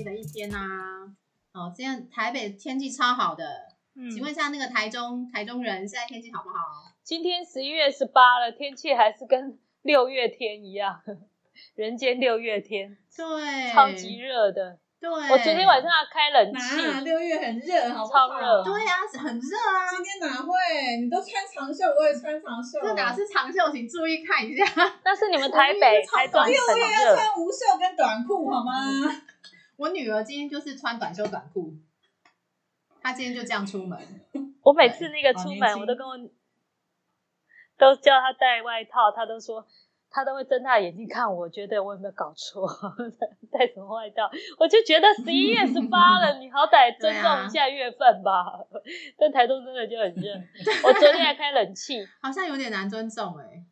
丽的一天呐、哦，这样台北天气超好的，嗯请问一下那个台中台中人现在天气好不好？今天十一月十八了，天气还是跟六月天一样，人间六月天，对，超级热的。对，我昨天晚上要开冷气，哪六月很热，好不好？超热对啊、很热啊，今天哪会？你都穿长袖，我也穿长袖。这哪是长袖，请注意看一下。那是你们 台北、台中六月要穿无袖跟短裤好吗？我女儿今天就是穿短袖短裤，她今天就这样出门。我每次那个出门，我都跟我都叫她带外套，她都说她都会睁大眼睛看我，觉得我有没有搞错，带什么外套？我就觉得十一月十八了，你好歹 尊重一下月份吧。但台东真的就很热，我昨天还开冷气，好像有点难尊重哎、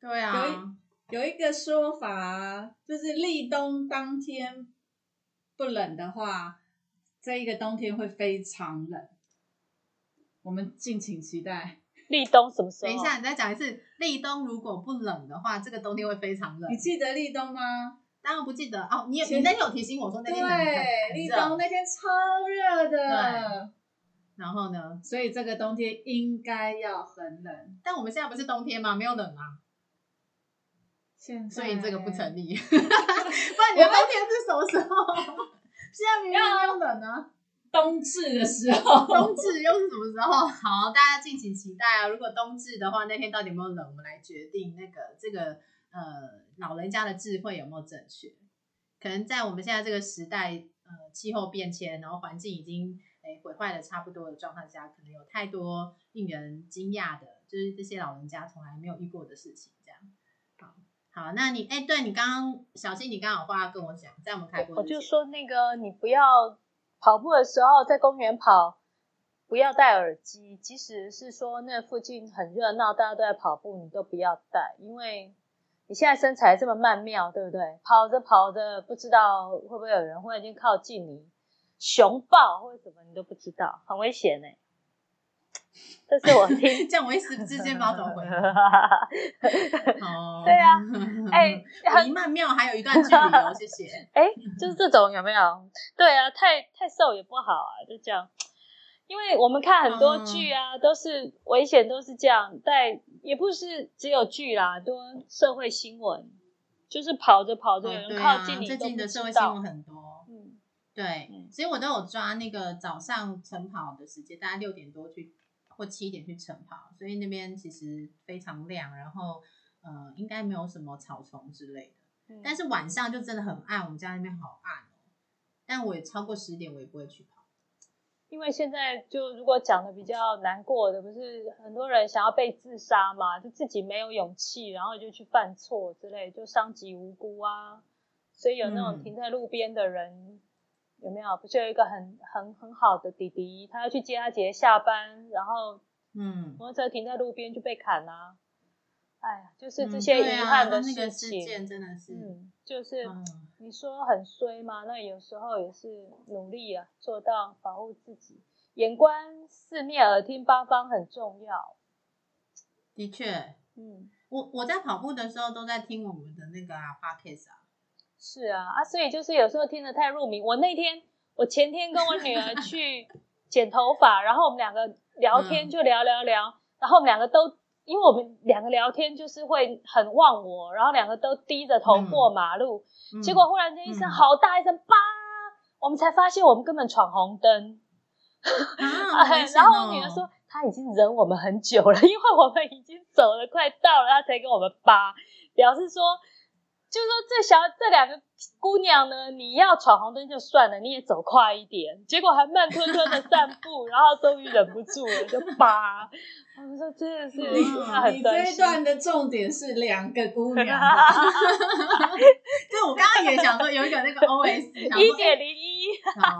对啊，有一个说法，就是立冬当天不冷的话，这一个冬天会非常冷。我们敬请期待。立冬什么时候？等一下，你再讲一次。立冬如果不冷的话，这个冬天会非常冷你。记得立冬吗？当然不记得哦，你有你那天有提醒我说那天很对，很热立冬那天超热的，然后呢？所以这个冬天应该要很冷。但我们现在不是冬天吗？没有冷啊，所以这个不成立。不然你的冬天是什么时候？现在明明没有冷呢。冬至的时候，冬至又是什么时候？好，大家敬请期待啊！如果冬至的话，那天到底有没有冷，我们来决定那个这个呃老人家的智慧有没有正确。可能在我们现在这个时代，呃，气候变迁，然后环境已经诶毁坏的差不多的状况下，可能有太多令人惊讶的，就是这些老人家从来没有遇过的事情。好，那你哎，对你刚刚小新，你刚刚有话要跟我讲，在我们开播我就说那个你不要跑步的时候在公园跑，不要戴耳机。即使是说那附近很热闹，大家都在跑步，你都不要戴，因为你现在身材这么曼妙，对不对？跑着跑着，不知道会不会有人忽然间靠近你，熊抱或者什么，你都不知道，很危险呢、这是我听。这样我一时之间不知道怎么回。哦，对啊，哎离曼妙还有一段距离哦，谢谢。哎，就是这种有没有？对啊，太太瘦也不好啊，就这样。因为我们看很多剧啊，都是危险，都是这样。但也不是只有剧啦，很多社会新闻，就是跑着跑着有人靠近你，最近的社会新闻。很多。嗯，对嗯，所以我都有抓那个早上晨跑的时间，大概六点多去或七点去晨跑，所以那边其实非常亮，然后呃应该没有什么草丛之类的。嗯但是晚上就真的很暗，我们家那边好暗哦。但我也超过十点，我也不会去跑。因为现在就如果讲的比较难过的，不是很多人想要被自杀嘛，就自己没有勇气，然后就去犯错之类，就伤及无辜啊。所以有那种嗯停在路边的人，有没有？不是有一个很很很好的弟弟，他要去接他姐姐下班，然后嗯，摩托车停在路边就被砍啦、哎呀，就是这嗯些遗对啊憾的那个事情。件真的是，嗯，就是嗯你说很衰吗？那有时候也是努力啊，做到保护自己，眼观四面，耳听八方很重要。的确，嗯，我我在跑步的时候都在听我们的那个啊 podcast 啊，是啊，啊，所以就是有时候听得太入迷。我那天，我前天跟我女儿去 剪头发，然后我们两个聊天嗯就聊聊聊，然后我们两个都。因为我们两个聊天就是会很忘我，然后两个都低着头嗯过马路，嗯结果忽然间一声嗯好大一声“叭”，我们才发现我们根本闯红灯。啊，然后我哦女儿说，她已经忍我们很久了，因为我们已经走了快到了，她才跟我们扒，表示说，就是说这小这两个姑娘呢，你要闯红灯就算了，你也走快一点，结果还慢吞吞的散步，然后终于忍不住了，就扒。我们说真的是，你她很你这。一段的重点是两个姑娘，对，我刚刚也想说有一个那个 OS，一点零一，好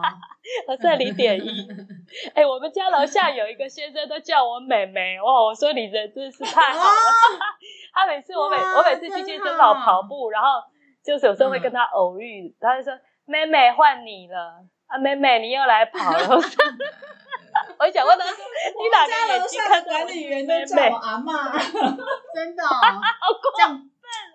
我算零点一。哎、我们家楼下有一个先生都叫我妹妹，哇！我说你人真是太好了。他每次我每我每次去健身房跑步，然后就是有时候会跟他偶遇，他就说：“妹妹换你了啊，妹妹你又来跑了。”我想问他说：“你哪家楼个眼睛看管理员妹妹都叫我？”阿妈。真的哦，这样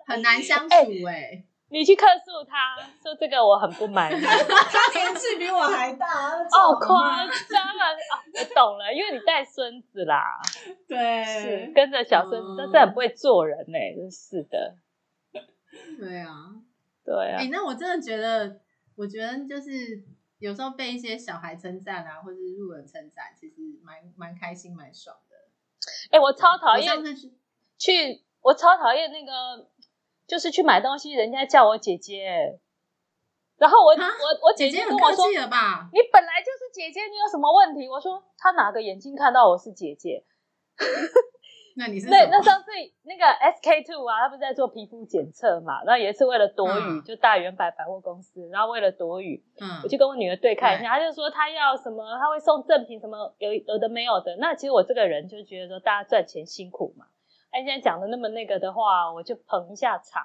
很难相处哎。你去客诉他说这个我很不满意，他年纪比我还大，哦，夸张啊！哦，我懂了，因为你带孙子啦，是对，跟着小孙子，嗯但是很不会做人呢、真是的。对啊，对啊哎、，那我真的觉得，我觉得就是有时候被一些小孩称赞啊，或者是路人称赞，其实蛮蛮开心、蛮爽的。哎、我超讨我厌去去，我超讨厌那个，就是去买东西，人家叫我姐姐，然后我啊我我姐姐跟我说？你本来就是姐姐，你有什么问题？我说她哪个眼睛看到我是姐姐？那你是那，那上次那个 SK two 啊，他不是在做皮肤检测嘛？然后也是为了躲雨，嗯就大圆百百货公司，然后为了躲雨，嗯我就跟我女儿对看一下，她就说她要什么，她会送赠品什么，有有的没有的。那其实我这个人就觉得说，大家赚钱辛苦嘛，哎，现在讲的那么那个的话，我就捧一下场。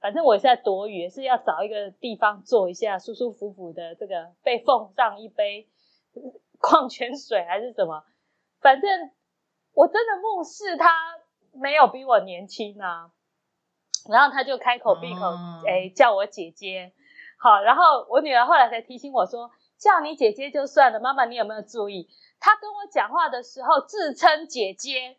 反正我也是在躲雨，也是要找一个地方坐一下，舒舒服服的，这个被奉上一杯 矿泉水还是什么，反正我真的目视他没有比我年轻啊。然后他就开口闭口，哦哎、叫我姐姐。好，然后我女儿后来才提醒我说，叫你姐姐就算了，妈妈你有没有注意？她跟我讲话的时候自称姐姐，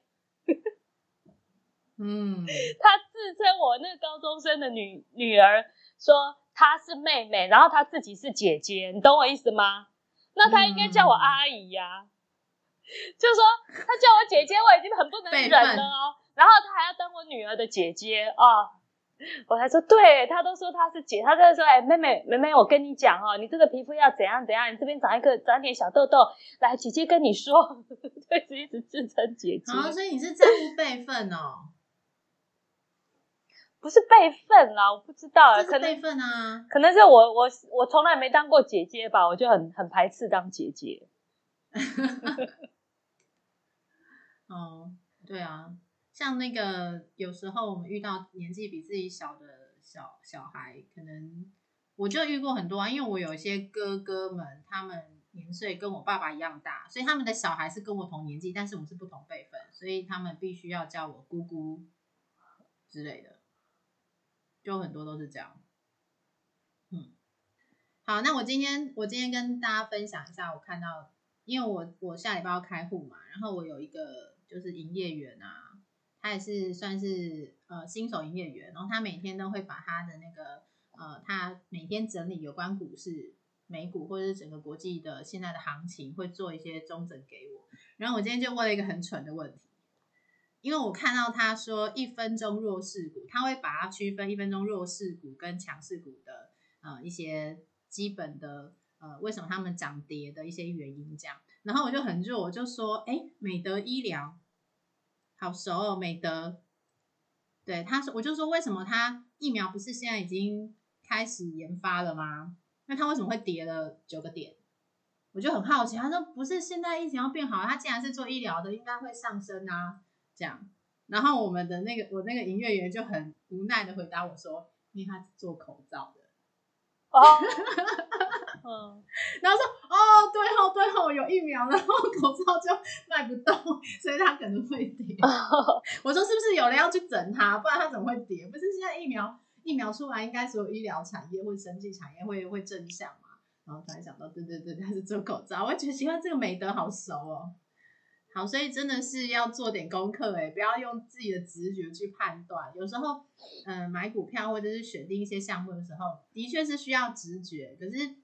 嗯，她自称我那个高中生的女女儿，说她是妹妹，然后她自己是姐姐，你懂我意思吗？那她应该叫我阿姨呀、就说她叫我姐姐，我已经很不能忍了哦。然后她还要当我女儿的姐姐哦，我才说对，她都说她是姐，她在说哎妹妹妹妹，我跟你讲哦，你这个皮肤要怎样怎样，你这边长一个长点小痘痘，来姐姐跟你说，对，一直自称姐姐，好，所以你是在乎辈分哦，不是辈分啦，我不知道，这可能是辈分啊。可能是我我我从来没当过姐姐吧，我就很很排斥当姐姐。哦，对啊，像那个有时候我们遇到年纪比自己小的小小孩，可能我就遇过很多啊，因为我有一些哥哥们，他们年岁跟我爸爸一样大，所以他们的小孩是跟我同年纪，但是我们是不同辈分，所以他们必须要叫我姑姑之类的，就很多都是这样。嗯，好，那我今天我今天跟大家分享一下，我看到，因为我我下礼拜要开户嘛，然后我有一个就是营业员啊，他也是算是呃新手营业员，然后他每天都会把他的那个呃，他每天整理有关股市、美股或者是整个国际的现在的行情，会做一些中整给我。然后我今天就问了一个很蠢的问题，因为我看到他说一分钟弱势股，他会把它区分一分钟弱势股跟强势股的呃一些基本的呃为什么他们涨跌的一些原因这样。然后我就很弱，我就说，哎，美德医疗好熟哦，美德。对，他说，我就说为什么他疫苗不是现在已经开始研发了吗？那他为什么会跌了九个点？我就很好奇，他说不是现在疫情要变好，他既然是做医疗的，应该会上升啊，这样。然后我们的那个我那个营业员就很无奈的回答我说，因为他是做口罩的。哦，嗯，然后说哦，对哦，对哦，有疫苗，然后口罩就卖不动，所以它可能会跌。我说是不是有人要去整它，不然它怎么会跌？不是现在疫苗疫苗出来，应该所有医疗产业或者生技产业会会正向嘛？然后突然想到，对对对，他是做口罩，我觉得奇怪，这个美德好熟哦。好，所以真的是要做点功课哎，不要用自己的直觉去判断。有时候，嗯、买股票或者是选定一些项目的时候，的确是需要直觉。可是，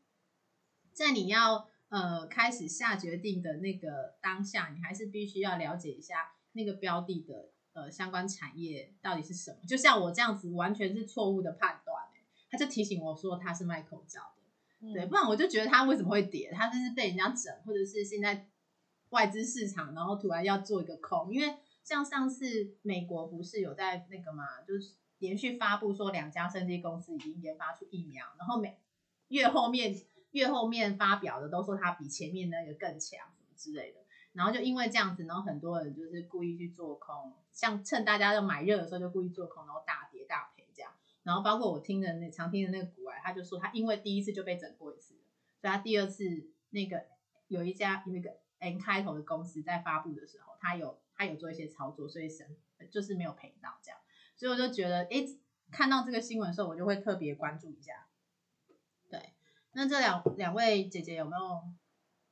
在你要呃开始下决定的那个当下，你还是必须要了解一下那个标的的呃相关产业到底是什么。就像我这样子，完全是错误的判断哎，他就提醒我说他是卖口罩的。对，不然我就觉得他为什么会跌？他就是被人家整，或者是现在外资市场，然后突然要做一个空。因为像上次美国不是有在那个嘛，就是连续发布说两家生技公司已经研发出疫苗，然后每越后面越后面发表的都说它比前面那个更强什么之类的。然后就因为这样子，然后很多人就是故意去做空，像趁大家都买热的时候就故意做空，然后大跌大赔这样。然后包括我听的那常听的那个股癌，他就说他因为第一次就被整过一次，所以他第二次那个有一家有一个 N 开头的公司在发布的时候，他有他有做一些操作，所以神就是没有赔到这样。所以我就觉得，哎，看到这个新闻的时候，我就会特别关注一下。对，那这两两位姐姐有没有？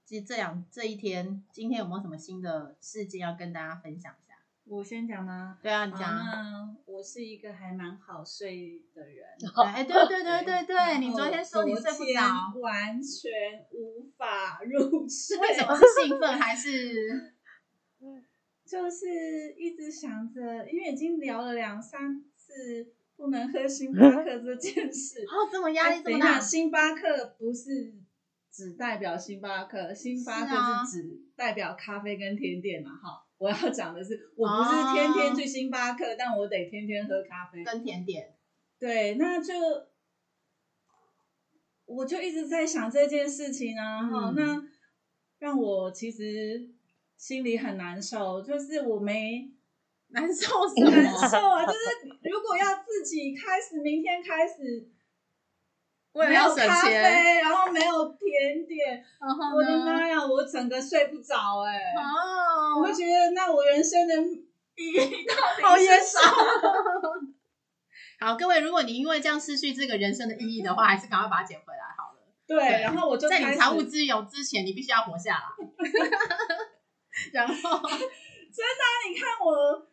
其实这两这一天，今天有没有什么新的事件要跟大家分享一下？我先讲吗？对啊，你讲啊。那我是一个还蛮好睡的人。哎，对对对对对，你昨天说你睡不着，完全无法入睡。为什么是兴奋还是？就是一直想着，因为已经聊了两三次不能喝星巴 克这件事。哦，这么压力这么大哎等一下，？星巴克不是只代表星巴克，星巴克是只代表咖啡跟甜点嘛？哈，我要讲的是，我不是天天去星巴克，但我得天天喝咖啡。跟甜点，对，那就我就一直在想这件事情啊，哈、嗯那让我其实心里很难受，就是我没难受什难？受啊，就是如果要自己开始，明天开始。没有咖啡，钱，然后没有甜点，然后我的？妈呀，我整个睡不着哎、哦，我会觉得那我人生的意义到底是好严什么？好，各位，如果你因为这样失去这个人生的意义的话，还是赶快把它捡回来好了。对，对然后我就在你财务自由之前，你必须要活下来。然后，你看我，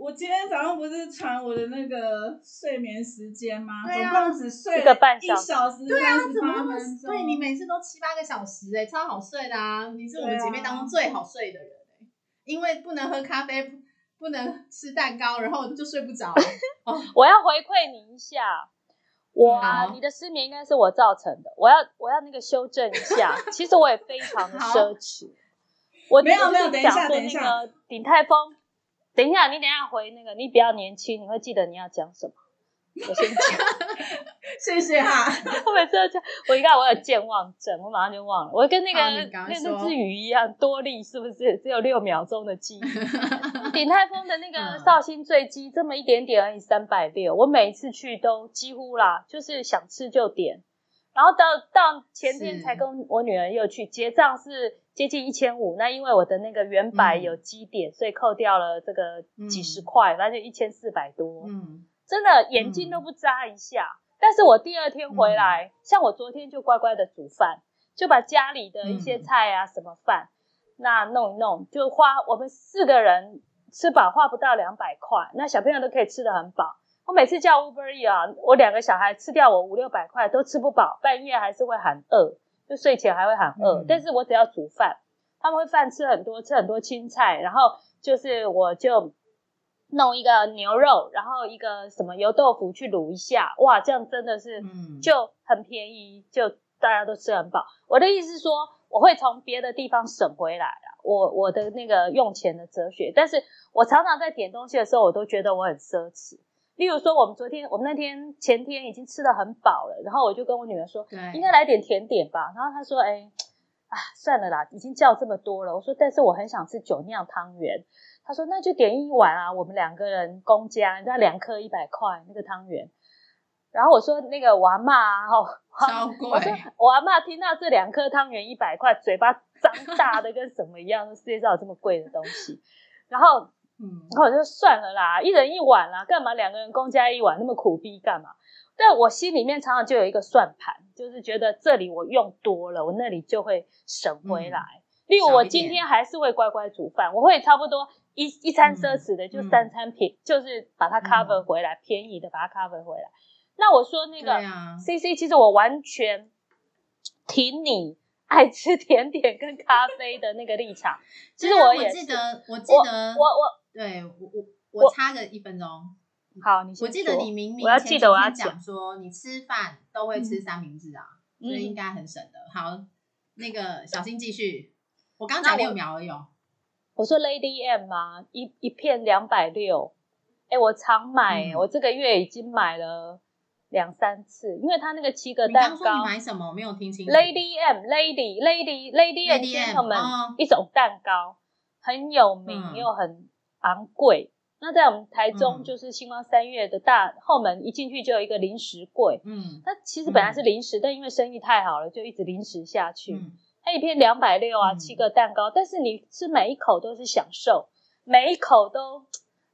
我今天早上不是传我的那个睡眠时间吗？对啊总共只睡一个半小时小时对啊，怎么那么。对你每次都七八个小时哎、超好睡的啊！你是我们姐妹当中最好睡的人哎、因为不能喝咖啡，不不能吃蛋糕，然后就睡不着。我要回馈你一下，我啊，你的失眠应该是我造成的，我要我要那个修正一下。其实我也非常奢侈，我没有没有等一下等一下那个鼎泰丰，等一下，你等一下回那个，你比较年轻，你会记得你要讲什么。我先讲，谢谢哈。我每次都讲，我一看我有健忘症，我马上就忘了。我跟那个那那只鱼一样，多利是不是只有六秒钟的记忆？鼎泰丰的那个嗯绍兴醉鸡这么一点点而已，三百六。我每一次去都几乎啦，就是想吃就点。然后到到前天才跟我女儿又去结账，是接近一千五。那因为我的那个原百嗯有基点，所以扣掉了这个几十嗯块，反正就一千四百多。嗯，真的眼睛都不眨一下。但是我第二天回嗯来，像我昨天就乖乖的煮饭，就把家里的一些嗯菜啊、什么饭，那弄一弄，就花我们四个人吃饱花不到两百块，那小朋友都可以吃得很饱。我每次叫 Uber E 啊，我两个小孩吃掉我五六百块都吃不饱，半夜还是会喊饿，就睡前还会喊饿。嗯但是我只要煮饭，他们会饭吃很多，吃很多青菜，然后就是我就弄一个牛肉，然后一个什么油豆腐去卤一下，哇，这样真的是嗯就很便宜，就大家都吃很饱。我的意思是说，我会从别的地方省回来啊，我我的那个用钱的哲学，但是我常常在点东西的时候，我都觉得我很奢侈。例如说，我们昨天我们那天前天已经吃的很饱了，然后我就跟我女儿说，对，应该来点甜点吧。然后她说，哎，啊，算了啦，已经叫这么多了。我说，但是我很想吃酒酿汤圆。她说，那就点一碗啊，我们两个人公家，那两颗一百块那个汤圆。然后我说，那个我阿嬷啊，哦，超贵我说我阿嬷听到这两颗汤圆一百块，嘴巴张大的跟什么一样，说世界上有这么贵的东西。然后嗯然后我就算了啦，一人一碗啦，干嘛两个人公家一碗，那么苦逼干嘛？但我心里面常常就有一个算盘，就是觉得这里我用多了，我那里就会省回来。例如我今天还是会乖乖煮饭，我会差不多一一餐奢侈的就嗯三餐便，就是把它 cover 回来，便宜的把它 cover 回来。那我说那个对啊 C C，其实我完全挺你爱吃甜点跟咖啡的那个立场。其实我也是记得，我记我得，我我对我我我插个一分钟。好，你先我记得你明明我要记得我要讲说你吃饭都会吃三明治啊，嗯所以应该很省的。好，那个小心继续。我刚讲六秒而已哦。我说 Lady M 嘛，一一片两百六，哎，我常买、嗯我这个月已经买了两三次，因为它那个七个蛋糕刚说你买什么？我没有听清楚。，Lady M Lady Lady Lady and Lady M，Gentlemen、哦一种蛋糕，很有名、嗯又很昂贵。那在我们台中，嗯就是星光三月的大后门一进去就有一个零食柜，嗯那其实本来是零食，但因为生意太好了，就一直零食下去。嗯它一片两百六啊，嗯七个蛋糕，但是你吃每一口都是享受，每一口都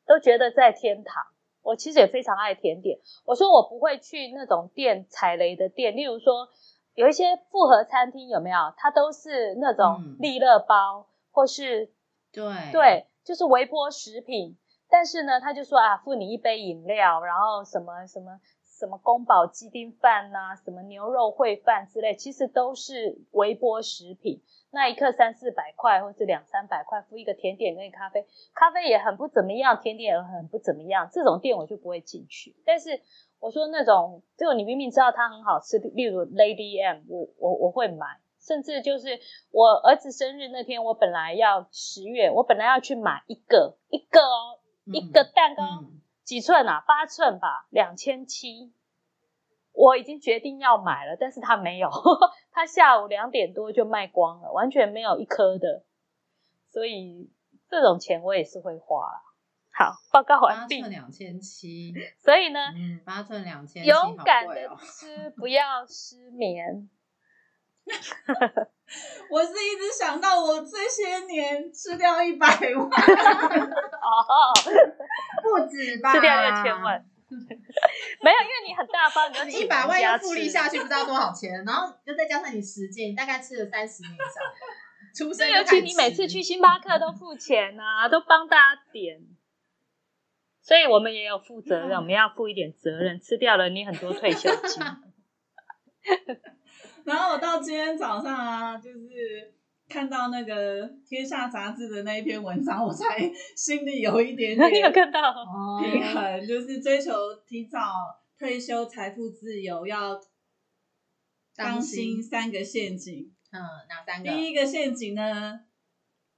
都觉得在天堂。我其实也非常爱甜点。我说我不会去那种店踩雷的店，例如说有一些复合餐厅有没有？它都是那种嗯利乐包，或是对对，就是微波食品。但是呢，他就说啊，付你一杯饮料，然后什么什么什么宫保鸡丁饭呐、什么牛肉烩饭之类，其实都是微波食品。那一克三四百块，或是两三百块，付一个甜点跟咖啡，咖啡也很不怎么样，甜点也很不怎么样。这种店我就不会进去。但是我说那种，就你明明知道它很好吃，例如 Lady M，我我我会买。甚至就是我儿子生日那天，我本来要十月，我本来要去买一个一个哦，一个蛋糕、嗯几寸啊？八寸吧，两千七。我已经决定要买了，但是他没有，他下午两点多就卖光了，完全没有一颗的。所以这种钱我也是会花啦。好，报告完毕寸。两千七，所以呢，嗯，八寸两千，勇敢的哦。吃，不要失眠。我是一直想到我这些年吃掉一百万，哦，不止吧？吃掉六千万。没有，因为你很大方，你一百万人家又复利下去，不知道多少钱，然后又再加上你时间，你大概吃了三十年以上。出生对，就尤其你每次去星巴克都付钱啊，都帮大家点，所以我们也有负责任，我们要负一点责任，吃掉了你很多退休金。然后我到今天早上啊，就是看到那个《天下》杂志的那一篇文章，我才心里有一点 你有点看到？哦平衡，就是追求提早退休、财富自由，要当当心心三个陷阱。嗯，哪三个？第一个陷阱呢，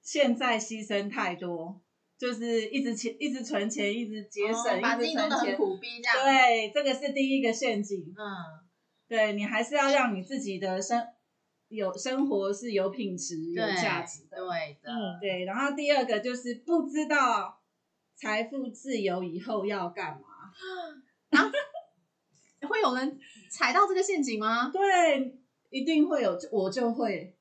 现在牺牲太多，就是一直钱、一直存钱、一直节省、一直存钱。己弄得很苦逼这样。，对，这个是第一个陷阱。嗯，对你还是要让你自己的生有生活是有品质、有对，价值的。对的，嗯，对，然后第二个就是不知道财富自由以后要干嘛。会有人踩到这个陷阱吗？对，一定会有，我就会。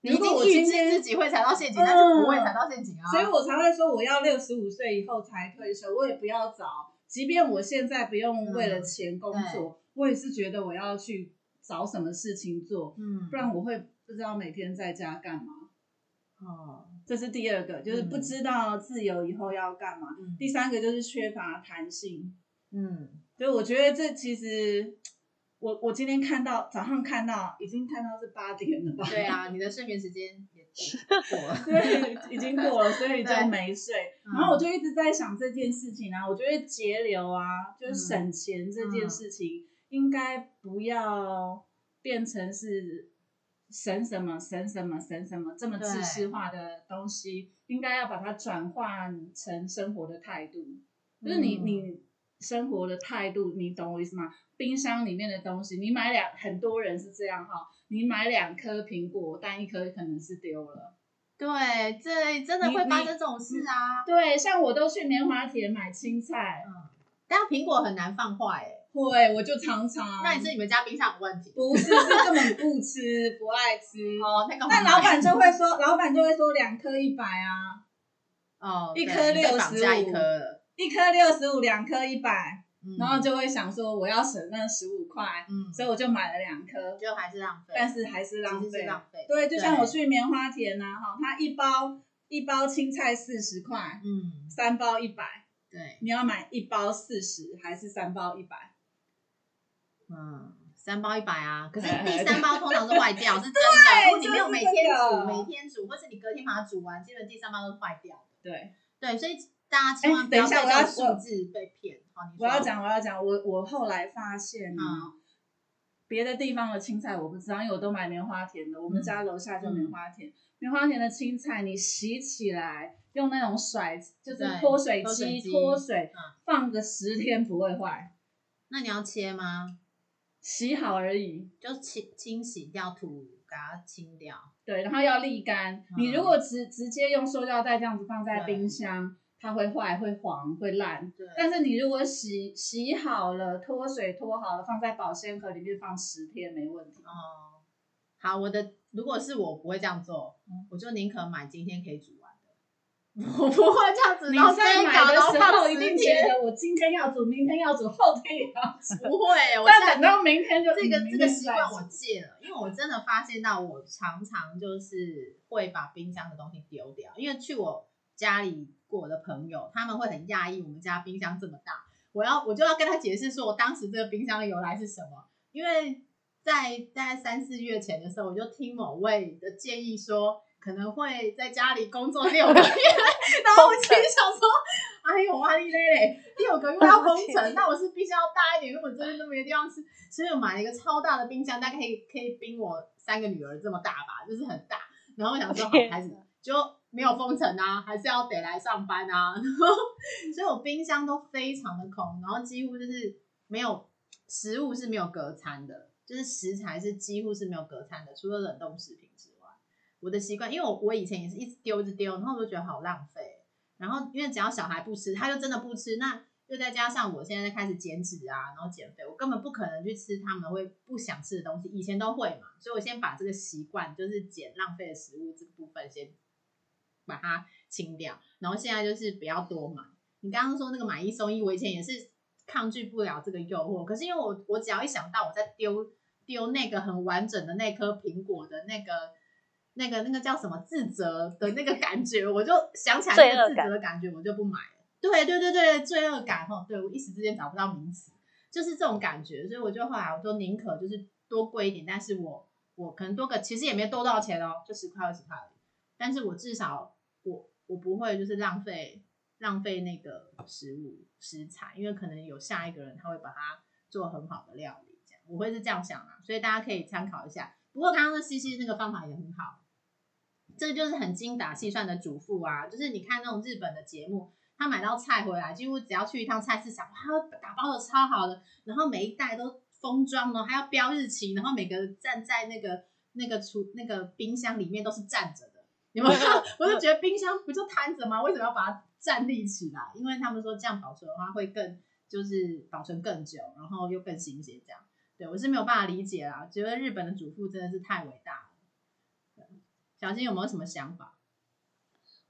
你已如果我经预知今天自己会踩到陷阱，那就不会踩到陷阱啊。所以我才会说我要六十五岁以后才退休，我也不要早。即便我现在不用为了钱工作，我也是觉得我要去找什么事情做，嗯，不然我会不知道每天在家干嘛。哦，这是第二个，就是不知道自由以后要干嘛。嗯第三个就是缺乏弹性，嗯，所以我觉得这其实，我我今天看到早上看到已经看到是八点了吧？对啊，你的睡眠时间也过了。对，已经过了，所以就对没睡。嗯然后我就一直在想这件事情啊，我觉得节流啊，就是嗯省钱这件事情，应该不要变成是神什么神什么神什么这么知识化的东西，应该要把它转换成生活的态度，就是你嗯你。生活的态度，你懂我意思吗？冰箱里面的东西，你买两，很多人是这样哈，你买两颗苹果，但一颗可能是丢了。对，这真的会发生这种事啊。对，像我都去棉花田买青菜，但苹果很难放坏哎，会我就常常。那你是你们家冰箱有问题？不是是根本不吃，不爱吃。哦，那个但老板就会说，老板就会说两颗一百啊，哦，一颗六十五一颗，一颗六十五，两颗一百，嗯然后就会想说我要省那十五块，嗯，所以我就买了两颗，就还是浪费，但是还是浪费。浪费。对，就像我去棉花田呐、啊，哈，它一包一包青菜四十块，嗯，三包一百，对，你要买一包四十还是三包一百？嗯，三包一百啊，可是哎第 三包通常是坏掉，是真的。如果你没有每天煮，每天煮，或是你隔天把它煮完，基本第三包都是坏掉的。对。对，所以大家千万哎不要被等一下我要这数字被骗。好，你我要，讲，我要讲，我我后来发现别的地方的青菜我不知道，因为我都买棉花田的，我们嗯家楼下就棉花田。棉花田的青菜，你洗起来用那种甩，就是脱水机机脱水嗯，放个十天不会坏，那你要切吗？洗好而已。就清清洗掉土，给它清掉。对，然后要沥干。你如果直直接用塑料袋这样子放在冰箱，它会坏、会黄、会烂。对，但是你如果洗洗好了，脱水脱好了，放在保鲜盒里面放十天没问题。哦，好，我的如果是我不会这样做，嗯我就宁可买今天可以煮。我 不会这样子，你这一搞的时然后放十候一定觉得我今天要煮，明天要煮，后天也要煮。不会，我现在但等到明天就这个这个习惯我戒了，因为我真的发现到我常常就是会把冰箱的东西丢掉，因为去我家里过的朋友，他们会很讶异我们家冰箱这么大，我要我就要跟他解释说我当时这个冰箱的由来是什么，因为在大概三四月前的时候，我就听某位的建议说。可能会在家里工作六个月，然后我心里想说，哎呦，哇哩嘞嘞，六个月要封城，那我是必须要大一点，因为我这边都没地方吃，所以我买了一个超大的冰箱，大概可以可以冰我三个女儿这么大吧，就是很大。然后我想说，好天开始就没有封城啊，还是要得来上班啊。然后，所以我冰箱都非常的空，然后几乎就是没有食物是没有隔餐的，就是食材是几乎是没有隔餐的，除了冷冻食品。我的习惯，因为我我以前也是一直丢一直丢，然后我就觉得好浪费。然后因为只要小孩不吃，他就真的不吃，那又再加上我现在在开始减脂啊，然后减肥，我根本不可能去吃他们会不想吃的东西。以前都会嘛，所以我先把这个习惯，就是减浪费的食物这部分先把它清掉。然后现在就是不要多买。你刚刚说那个买一送一，我以前也是抗拒不了这个诱惑，可是因为我我只要一想到我在丢丢那个很完整的那颗苹果的那个。那个那个叫什么自责的那个感觉，我就想起来那个自责的感觉，我就不买了。对对对对，罪恶感哦，对我一时之间找不到名词，就是这种感觉，所以我就后来我就宁可就是多贵一点，但是我我可能多个，其实也没多多少钱哦，就十块二十块而已，但是我至少我我不会就是浪费浪费那个食物食材，因为可能有下一个人他会把它做很好的料理，这样我会是这样想啊，所以大家可以参考一下。不过刚刚的西西那个方法也很好。这就是很精打细算的主妇啊，就是你看那种日本的节目，他买到菜回来，几乎只要去一趟菜市场，他打包的超好的，然后每一袋都封装哦，还要标日期，然后每个站在那个那个厨那个冰箱里面都是站着的，有没有？我就觉得冰箱不就摊着吗？为什么要把它站立起来？因为他们说这样保存的话会更就是保存更久，然后又更新鲜，这样。对我是没有办法理解啦，觉得日本的主妇真的是太伟大了。小新有没有什么想法？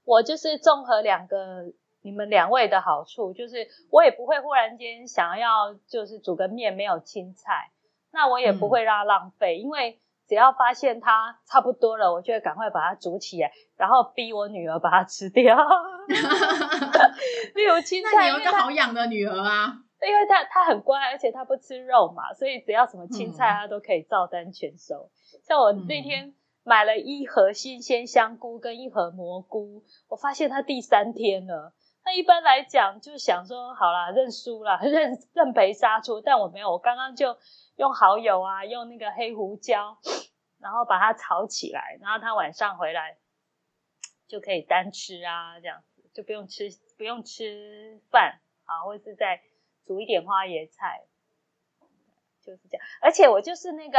我就是综合两个你们两位的好处，就是我也不会忽然间想要就是煮个面没有青菜，那我也不会让它浪费，因为只要发现它差不多了，我就会赶快把它煮起来，然后逼我女儿把它吃掉。例如青菜，那你有一个好养的女儿啊，因为她她很乖，而且她不吃肉嘛，所以只要什么青菜她都可以照单全收。像我那天。买了一盒新鲜香菇跟一盒蘑菇，我发现它第三天了。那一般来讲就想说好啦，认输啦，认认赔杀出。但我没有，我刚刚就用蚝油啊，用那个黑胡椒，然后把它炒起来，然后他晚上回来就可以单吃啊，这样子就不用吃不用吃饭啊，或是再煮一点花椰菜，就是这样。而且我就是那个。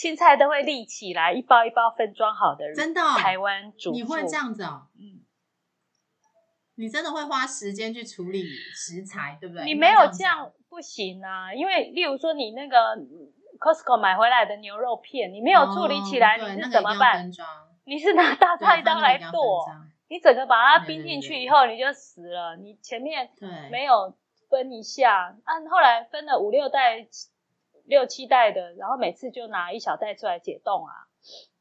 青菜都会立起来，一包一包分装好的，真的，台湾主你会这样子哦？嗯，你真的会花时间去处理食材，对不对？你没有这样不行啊，因为例如说你那个 Costco 买回来的牛肉片，你没有处理起来，你是怎么办？你是拿大菜刀来剁，你整个把它冰进去以后，你就死了。你前面没有分一下，按后来分了五六袋。六七袋的，然后每次就拿一小袋出来解冻啊，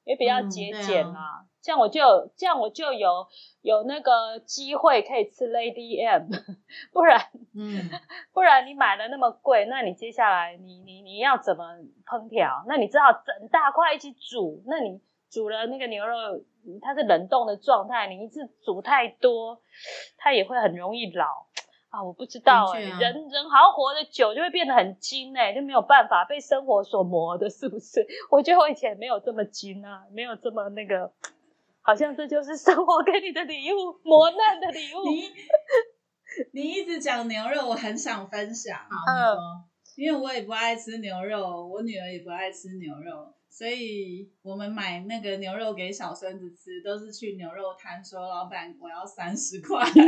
也比较节俭啊。这样我就这样我就有有那个机会可以吃 Lady M，不然，嗯，不然你买了那么贵，那你接下来你你你要怎么烹调？那你只好整大块一起煮。那你煮了那个牛肉，它是冷冻的状态，你一次煮太多，它也会很容易老。啊，我不知道哎，人人好像活得久就会变得很精哎，就没有办法被生活所磨的，是不是？我觉得我以前没有这么精啊，没有这么那个，好像这就是生活给你的礼物，磨难的礼物。你 你一直讲牛肉，我很想分享，嗯，因为我也不爱吃牛肉，我女儿也不爱吃牛肉，所以我们买那个牛肉给小孙子吃，都是去牛肉摊说，老板我要三十块。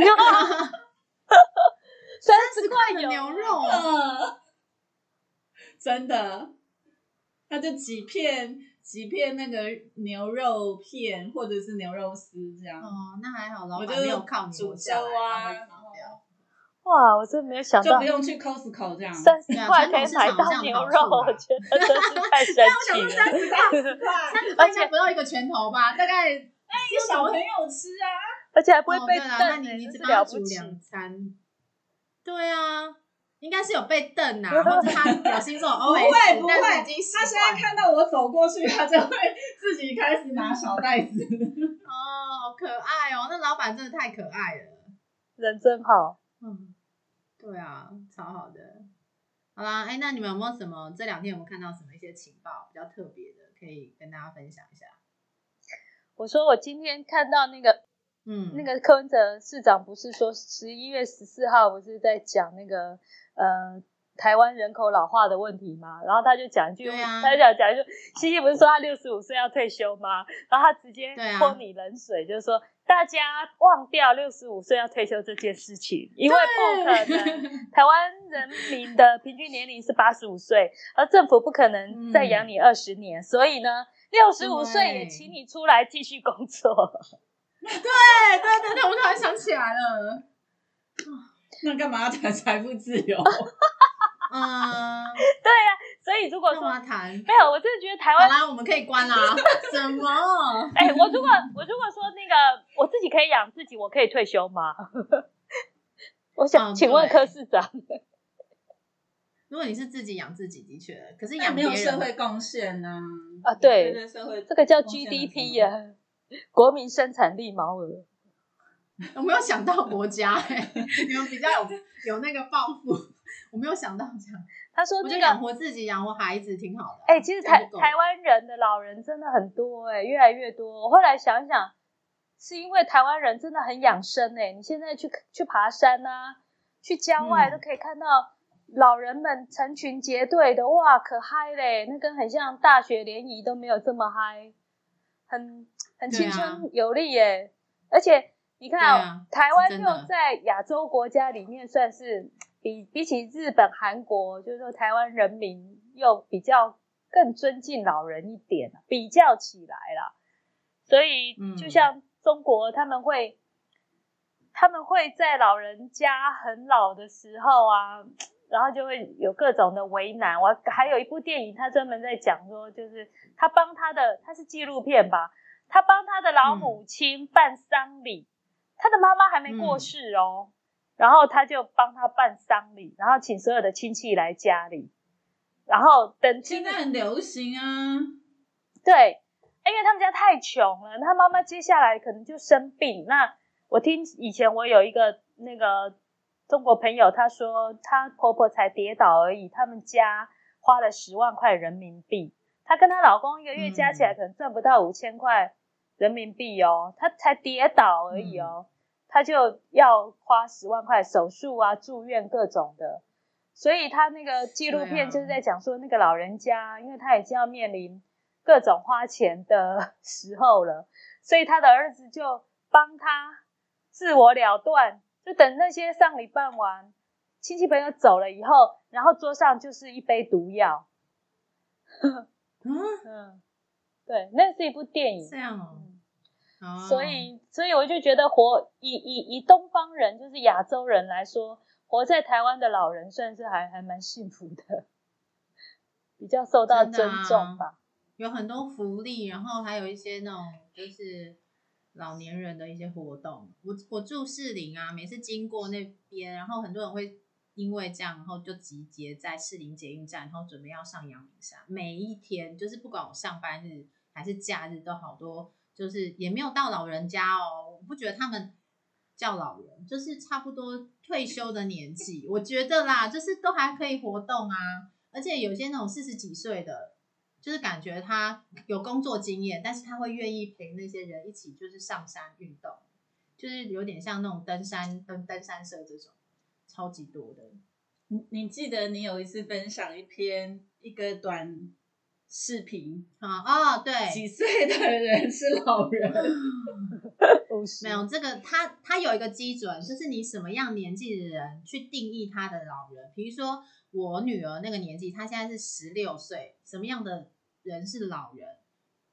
三十块的牛肉，真的，他就几片几片那个牛肉片或者是牛肉丝这样，哦，那还好，老我就板没有靠你煮下来粥啊哇，我真没有想到就不，用去 Costco 这样。三十块可以传统市买到牛肉，处吧我觉得真是太神奇了。三十块，三十块应该不到一个拳头吧？大概哎小朋友吃啊。而且还不会哦，被对啦，那你你真是只帮他煮了不起。两餐，对啊，应该是有被瞪啊，或者他有心中有不 OS，会不会，但是已经他现在看到我走过去，他就会 自己开始拿小袋子。哦，好可爱哦，那老板真的太可爱了，人真好。嗯，对啊，超好的。好啦，哎，那你们有没有什么这两天有没有看到什么一些情报比较特别的，可以跟大家分享一下？我说我今天看到那个嗯，那个柯文哲市长不是说十一月十四号不是在讲那个呃台湾人口老化的问题吗？然后他就讲一句，他就讲讲一句，西西不是说他六十五岁要退休吗？然后他直接泼你冷水，就是说大家忘掉六十五岁要退休这件事情，因为不可能，台湾人民的平均年龄是八十五岁，而政府不可能再养你二十年，所以呢，六十五岁也请你出来继续工作。对对对对，我突然想起来了，那干嘛要谈财富自由？嗯，对呀、所以如果干说嘛谈？没有，我真的觉得台湾，好啦，我们可以关啦。什么？哎、我如果我如果说那个我自己可以养自己，我可以退休吗？我想、嗯请问柯市长，如果你是自己养自己，的确，可是养没有社会贡献呢？啊对对社会这个叫 GDP 呀、国民生产力毛额。我没有想到国家、欸，你们比较有有那个抱负，我没有想到这样，他说那我就养，活自己，养活孩子挺好的。哎、其实台台湾人的老人真的很多、哎，越来越多。我后来想一想，是因为台湾人真的很养生、哎，你现在去去爬山啊，去郊外嗯都可以看到老人们成群结队的，哇，可嗨嘞！那跟很像大学联谊都没有这么嗨，很很青春有力耶、而且你看、啊台湾又在亚洲国家里面算是比比起日本、韩国，就是说台湾人民又比较更尊敬老人一点，比较起来啦。所以嗯就像中国，他们会他们会在老人家很老的时候啊，然后就会有各种的为难。我还有一部电影，他专门在讲说，就是他帮他的，他是纪录片吧，他帮他的老母亲办丧礼，他的妈妈还没过世哦，然后他就帮他办丧礼，然后请所有的亲戚来家里，然后等现在很流行啊。对，因为他们家太穷了，他妈妈接下来可能就生病。那我听以前我有一个那个中国朋友，他说她婆婆才跌倒而已，他们家花了十万块人民币，她跟她老公一个月加起来嗯可能赚不到五千块人民币哦，她才跌倒而已哦，她就要花十万块手术啊、住院各种的。所以他那个纪录片就是在讲说，那个老人家，因为他已经要面临各种花钱的时候了，所以他的儿子就帮他自我了断，就等那些丧礼办完，亲戚朋友走了以后，然后桌上就是一杯毒药。嗯，嗯，对，那是一部电影这。样哦。嗯哦所以，所以我就觉得活以以以东方人，就是亚洲人来说，活在台湾的老人算是还还蛮幸福的，比较受到尊重吧。有很多福利，然后还有一些那种就是老年人的一些活动。我我住士林啊，每次经过那边，然后很多人会因为这样，然后就集结在士林捷运站，然后准备要上阳明山。每一天就是不管我上班日还是假日，都好多，就是也没有到老人家哦，我不觉得他们。叫老人，就是差不多退休的年纪，我觉得啦，就是都还可以活动啊，而且有些那种四十几岁的，就是感觉他有工作经验，但是他会愿意陪那些人一起就是上山运动，就是有点像那种登山登登山社这种，超级多的。你你记得你有一次分享一篇一个短视频，啊哦，对，几岁的人是老人？五十没有这个，他他有一个基准，就是你什么样年纪的人去定义他的老人。比如说我女儿那个年纪，她现在是十六岁，什么样的人是老人？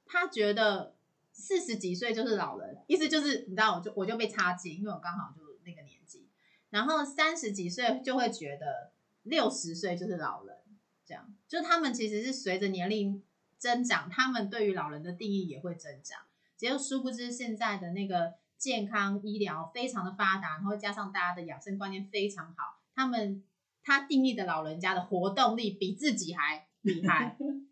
他觉得四十几岁就是老人，意思就是你知道，我就我就被插进，因为我刚好就那个年纪。然后三十几岁就会觉得六十岁就是老人，这样就他们其实是随着年龄增长，他们对于老人的定义也会增长。结果殊不知现在的那个健康医疗非常的发达，然后加上大家的养生观念非常好，他们他定义的老人家的活动力比自己还厉害。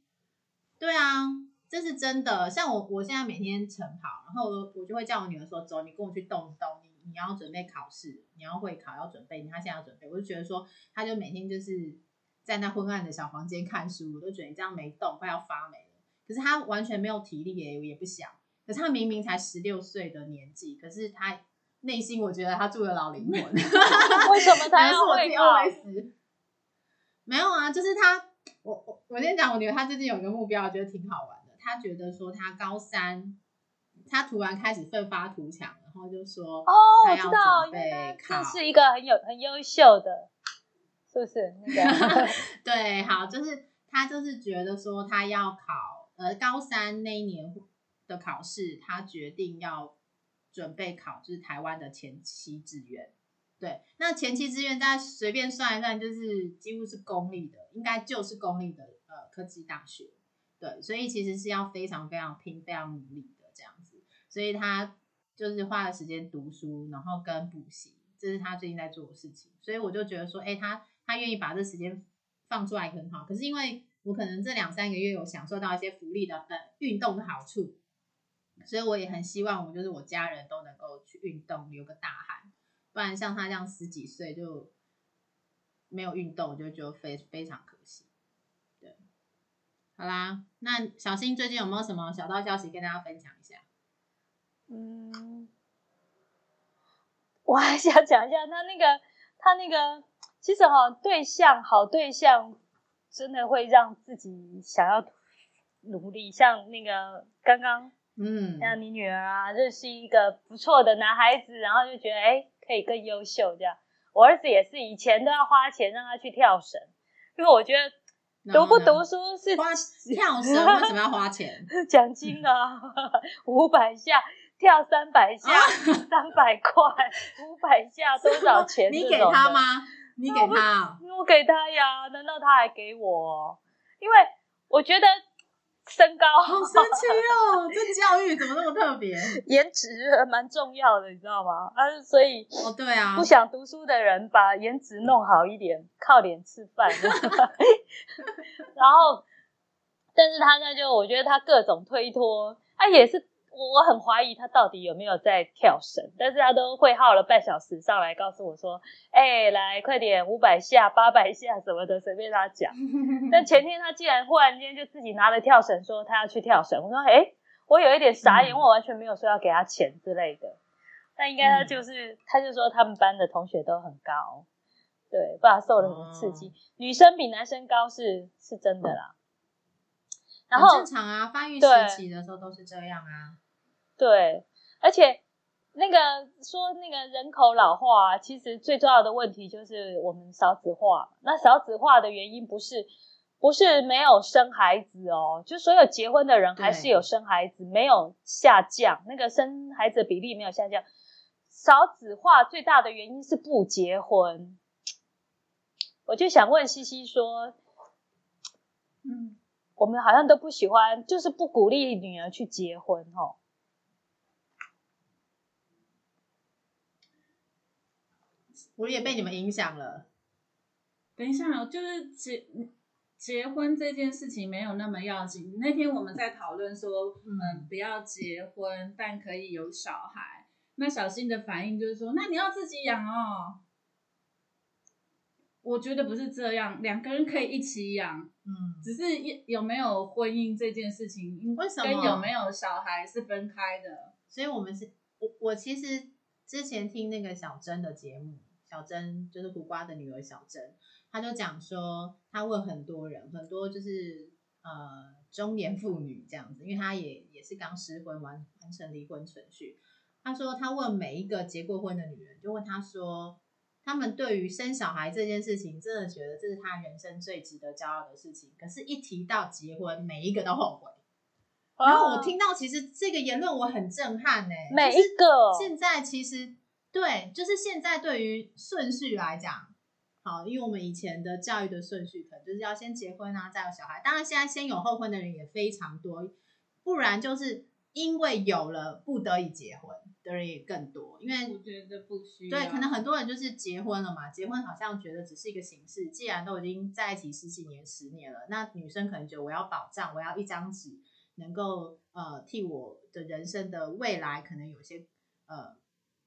对啊，这是真的。像我，我现在每天晨跑，然后我我就会叫我女儿说：“走，你跟我去动一动。你你要准备考试，你要会考，要准备。你看现在要准备。”我就觉得说，她就每天就是在那昏暗的小房间看书，我都觉得你这样没动，快要发霉了。可是她完全没有体力，也也不想。可是她明明才十六岁的年纪，可是她内心我觉得她住了老灵魂。为什么她要 会考？没有啊，就是她。我我我先讲，我女儿她最近有一个目标，我觉得挺好玩的。她觉得说她高三，她突然开始奋发图强，然后就说哦，我知道，因为这是一个很有很优秀的，是不是？那个 对，好，就是她就是觉得说她要考呃高三那一年的考试，她决定要准备考就是台湾的前期志愿。对，那前期志愿再随便算一算，就是几乎是公立的，应该就是公立的呃科技大学。对，所以其实是要非常非常拼、非常努力的这样子。所以他就是花了时间读书，然后跟补习，这是他最近在做的事情。所以我就觉得说，哎，他他愿意把这时间放出来很好。可是因为我可能这两三个月有享受到一些福利的呃运动的好处，所以我也很希望我就是我家人都能够去运动，流个大汗。不然像他这样十几岁就没有运动，我就觉得非非常可惜。对，好啦，那小新最近有没有什么小道消息跟大家分享一下？嗯，我还想讲一下他那个他那个，其实哈，对象好对象真的会让自己想要努力，像那个刚刚嗯，像你女儿啊，认识一个不错的男孩子，然后就觉得哎。可以更优秀，这样。我儿子也是，以前都要花钱让他去跳绳，因为我觉得读不读书是跳绳为什么要花钱？奖金啊，五百下跳三百下，三百块，五百下多少钱？你给他吗？你给他？我给他呀，难道他还给我？因为我觉得。身高好神奇哦！这教育怎么那么特别？颜值蛮重要的，你知道吗？啊，所以哦，对啊，不想读书的人把颜值弄好一点，靠脸吃饭。然后，但是他那就我觉得他各种推脱，他也是。我很怀疑他到底有没有在跳绳，但是他都会耗了半小时上来告诉我说：“哎，来快点，五百下、八百下什么的，随便他讲。”但前天他竟然忽然间就自己拿了跳绳，说他要去跳绳。我说：“哎，我有一点傻眼，我完全没有说要给他钱之类的。”但应该他就是，他就说他们班的同学都很高，对，不知道受了什么刺激，女生比男生高是是真的啦。然后正常啊，发育时期的时候都是这样啊。对，而且那个说那个人口老化，其实最重要的问题就是我们少子化。那少子化的原因不是不是没有生孩子哦，就所有结婚的人还是有生孩子，没有下降，那个生孩子的比例没有下降。少子化最大的原因是不结婚。我就想问西西说，嗯，我们好像都不喜欢，就是不鼓励女儿去结婚哦。我也被你们影响了。等一下，就是结结婚这件事情没有那么要紧。那天我们在讨论说，嗯，不要结婚，但可以有小孩。那小新的反应就是说，那你要自己养哦。我觉得不是这样，两个人可以一起养，嗯，只是有有没有婚姻这件事情，为什么跟有没有小孩是分开的？所以我们是我我其实之前听那个小珍的节目。小珍就是胡瓜的女儿小珍，她就讲说，她问很多人，很多就是呃中年妇女这样子，因为她也也是刚失婚完完成离婚程序。她说，她问每一个结过婚的女人，就问她说，他们对于生小孩这件事情，真的觉得这是她人生最值得骄傲的事情。可是，一提到结婚，每一个都后悔。然后我听到其实这个言论我很震撼呢、每就是一个现在其实对，就是现在对于顺序来讲，好，因为我们以前的教育的顺序可能就是要先结婚啊，再有小孩。当然，现在先有后婚的人也非常多，不然就是因为有了不得已结婚的人也更多，因为我觉得不需要。对，可能很多人就是结婚了嘛，结婚好像觉得只是一个形式，既然都已经在一起十几年、十年了，那女生可能觉得我要保障，我要一张纸能够呃替我的人生的未来可能有些呃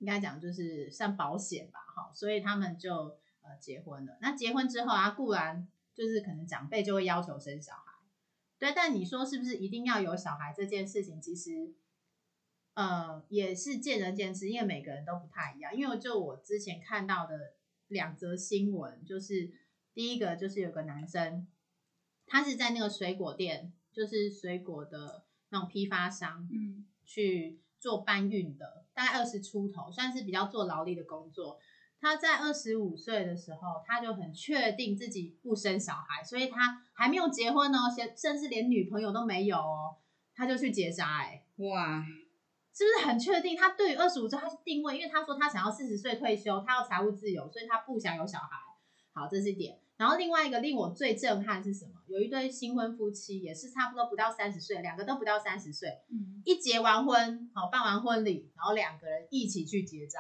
应该讲就是算保险吧，哈，所以他们就呃结婚了。那结婚之后啊，固然就是可能长辈就会要求生小孩，对，但你说是不是一定要有小孩这件事情，其实呃也是见仁见智，因为每个人都不太一样。因为就我之前看到的两则新闻，就是第一个就是有个男生，他是在那个水果店，就是水果的那种批发商，嗯去做搬运的，大概二十出头，算是比较做劳力的工作。他在二十五岁的时候，他就很确定自己不生小孩，所以他还没有结婚哦，甚甚至连女朋友都没有哦，他就去结扎、哎，哇，是不是很确定？他对于二十五岁他是定位，因为他说他想要四十岁退休，他要财务自由，所以他不想有小孩。好，这是一点。然后另外一个令我最震撼是什么？有一对新婚夫妻，也是差不多不到三十岁，两个都不到三十岁，嗯，一结完婚，好办完婚礼，然后两个人一起去结扎，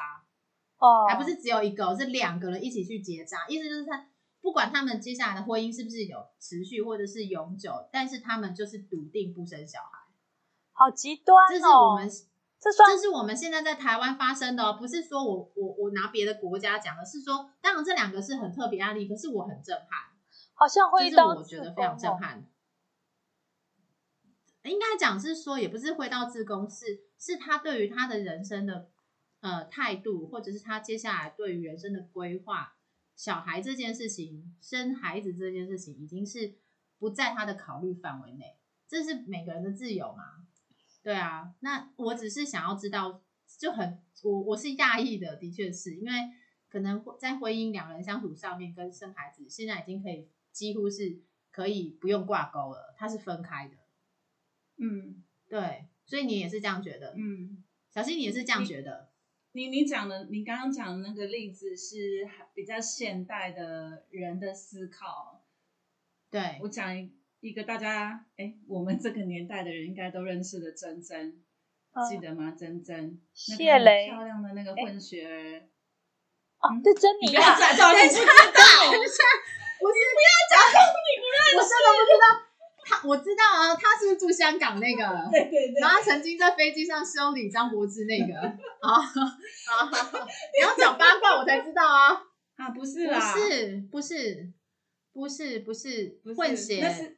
哦，还不是只有一个哦，是两个人一起去结扎，意思就是他不管他们接下来的婚姻是不是有持续或者是永久，但是他们就是笃定不生小孩，好极端哦，这是我们这算这是我们现在在台湾发生的哦，不是说我我我拿别的国家讲的，是说当然这两个是很特别案例，可是我很震撼，好像会到我觉得非常震撼。应该讲是说，也不是回到自宫，是是他对于他的人生的呃态度，或者是他接下来对于人生的规划，小孩这件事情，生孩子这件事情，已经是不在他的考虑范围内，这是每个人的自由嘛。对啊，那我只是想要知道，就很我我是讶异的，的确是因为可能在婚姻两人相处上面跟生孩子，现在已经可以几乎是可以不用挂钩了，它是分开的。嗯。对，所以你也是这样觉得，嗯，小新你也是这样觉得，你你讲的，你刚刚讲的那个例子是比较现代的人的思考。对。我讲一一个大家，哎，我们这个年代的人应该都认识的珍珍，嗯记得吗？珍珍，那谢个漂亮的那个混血儿。哦，对，珍妮啊，你不知道，我是不要讲，你不认识，我真的不知道。他我知道啊，他是不是住香港那个？对对对然，后他曾经在飞机上修理张柏芝那个啊啊！你要讲八卦我才知道啊，啊，不是不啦，是不是不是不是不是混血，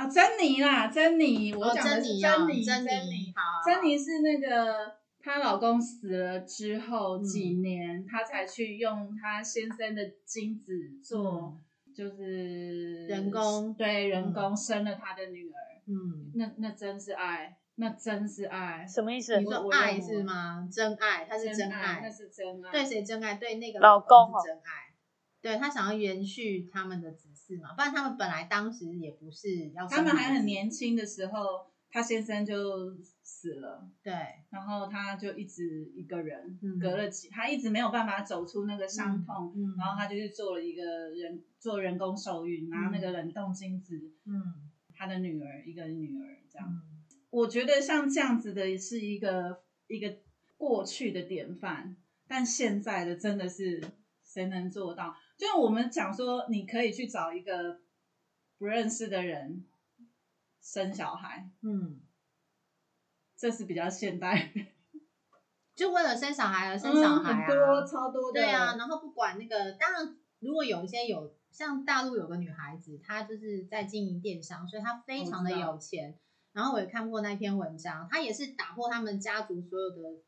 啊，珍妮啦，珍妮，我哦讲的是珍妮啊珍妮，珍妮妮，，好，珍妮是那个她老公死了之后嗯。几年，她才去用她先生的精子做，就是人工对人工生了她的女儿，嗯，那那真是爱，那真是爱，什么意思？你？说爱是吗？真爱，他是真爱那，是真爱，对谁真爱？对那个老公真爱，对他想要延续他们的子不然他们本来当时也不是要他们还很年轻的时候，他先生就死了。对，然后他就一直一个人，嗯隔了几，他一直没有办法走出那个伤痛，嗯然后他就去做了一个人做人工受孕，拿那个冷冻精子，嗯他的女儿一个女儿这样。嗯我觉得像这样子的是一个一个过去的典范，但现在的真的是谁能做到？就是我们讲说，你可以去找一个不认识的人生小孩，嗯，这是比较现代，就为了生小孩而生小孩啊，嗯很多超多的，对啊，然后不管那个，当然如果有一些有像大陆有个女孩子，她就是在经营电商，所以她非常的有钱。然后我也看过那篇文章，她也是打破他们家族所有的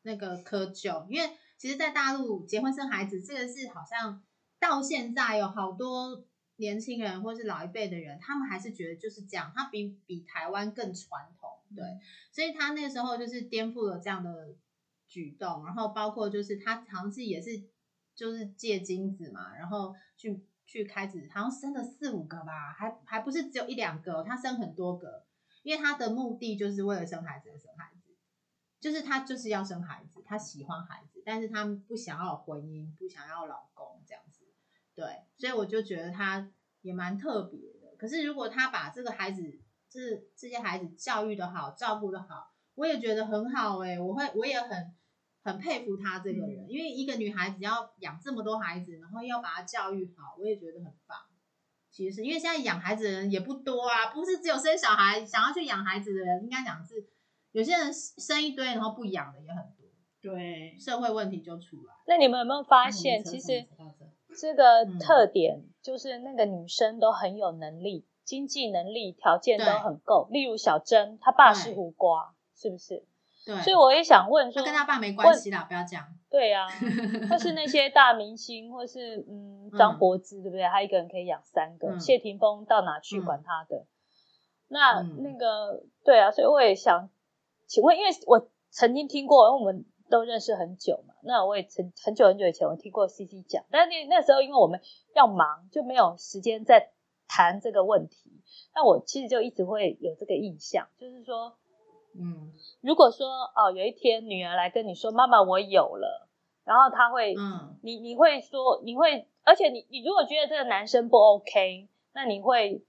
那个窠臼，因为其实，在大陆结婚生孩子这个是好像到现在有好多年轻人或是老一辈的人，他们还是觉得就是这样，他比比台湾更传统，对，所以他那个时候就是颠覆了这样的举动，然后包括就是他尝试也是就是借精子嘛，然后去去开始好像生了四五个吧，还还不是只有一两个，他生很多个，因为他的目的就是为了生孩子而生孩子，就是他就是要生孩子，他喜欢孩子，但是他不想要婚姻，不想要老公这样子，对，所以我就觉得他也蛮特别的。可是如果他把这个孩子，这这些孩子教育的好，照顾的好，我也觉得很好哎、我会我也很很佩服他这个人，因为一个女孩子要养这么多孩子，然后要把他教育好，我也觉得很棒。其实因为现在养孩子的人也不多啊，不是只有生小孩想要去养孩子的人，应该讲是有些人生一堆然后不养的也很多，对，社会问题就出来。那你们有没有发现，其实这个特点就是那个女生都很有能力，经济能力条件都很够。例如小珍，她爸是胡瓜，是不是？对，所以我也想问说，跟他爸没关系啦，不要讲。对呀、或是那些大明星，或是嗯张柏芝，对不对？他一个人可以养三个，嗯谢霆锋到哪去管他的？那、嗯那个对啊，所以我也想请问，因为我曾经听过，因为我们都认识很久嘛，那我也曾很久很久以前我听过 C C 讲，但是那那时候因为我们要忙，就没有时间再谈这个问题。那我其实就一直会有这个印象，就是说，嗯如果说哦，有一天女儿来跟你说：“妈妈，我有了。”然后她会，嗯你你会说，你会，而且你你如果觉得这个男生不 OK，那你会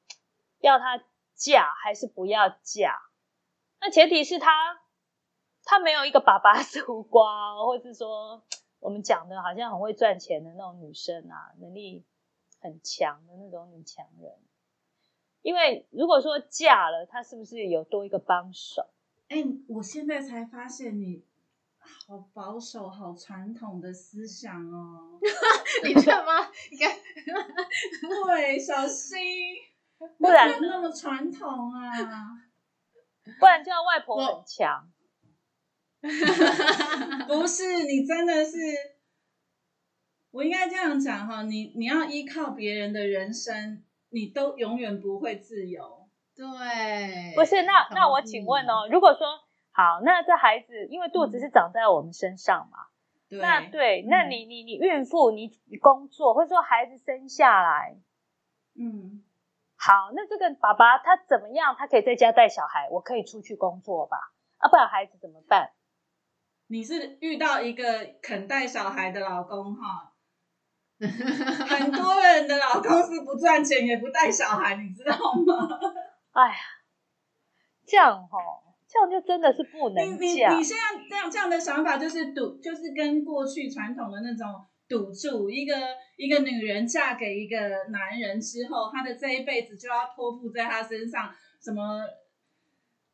要他嫁还是不要嫁？那前提是他他没有一个爸爸是胡瓜哦，或是说我们讲的好像很会赚钱的那种女生啊，能力很强的那种女强人。因为如果说嫁了，她是不是有多一个帮手？哎、我现在才发现你好保守、好传统的思想哦。你知道吗？你看，对，小心，不然那么传统啊？不然叫外婆很强。不是，你真的是，我应该这样讲哈，你你要依靠别人的人生，你都永远不会自由。对，不是，那那我请问哦，如果说好，那这孩子因为肚子是长在我们身上嘛，对，那对，嗯那你你你孕妇，你你工作，或者说孩子生下来，嗯，好，那这个爸爸他怎么样？他可以在家带小孩，我可以出去工作吧？啊，不然孩子怎么办？你是遇到一个肯带小孩的老公哈。很多人的老公是不赚钱也不带小孩，你知道吗？哎呀，这样哦，这样就真的是不能你你你。现在这样这样的想法就是赌，就是跟过去传统的那种赌注，一个一个女人嫁给一个男人之后，她的这一辈子就要托付在他身上，什么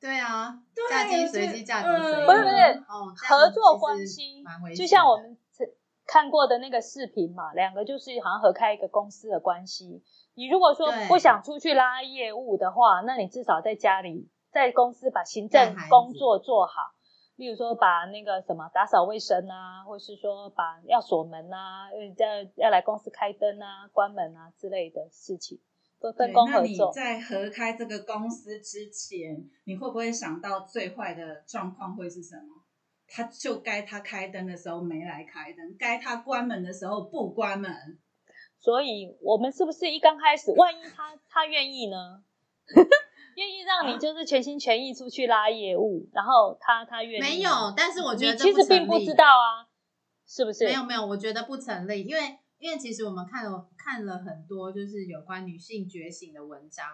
对啊，对嫁鸡随这鸡，嫁狗随。不是不是哦，合作关系就像我们曾看过的那个视频嘛，两个就是好像合开一个公司的关系。你如果说不想出去拉业务的话，那你至少在家里，在公司把行政工作做好，例如说把那个什么打扫卫生啊，或是说把要锁门啊，要要来公司开灯啊、关门啊之类的事情，都分对那你工合作。在合开这个公司之前，你会不会想到最坏的状况会是什么？他就该他开灯的时候没来开灯，该他关门的时候不关门。所以我们是不是一刚开始，万一他他愿意呢？愿意让你就是全心全意出去拉业务，然后他他愿意没有，但是我觉得你其实并不知道啊，是不是？没有没有，我觉得不成立，因为因为其实我们看了看了很多就是有关女性觉醒的文章。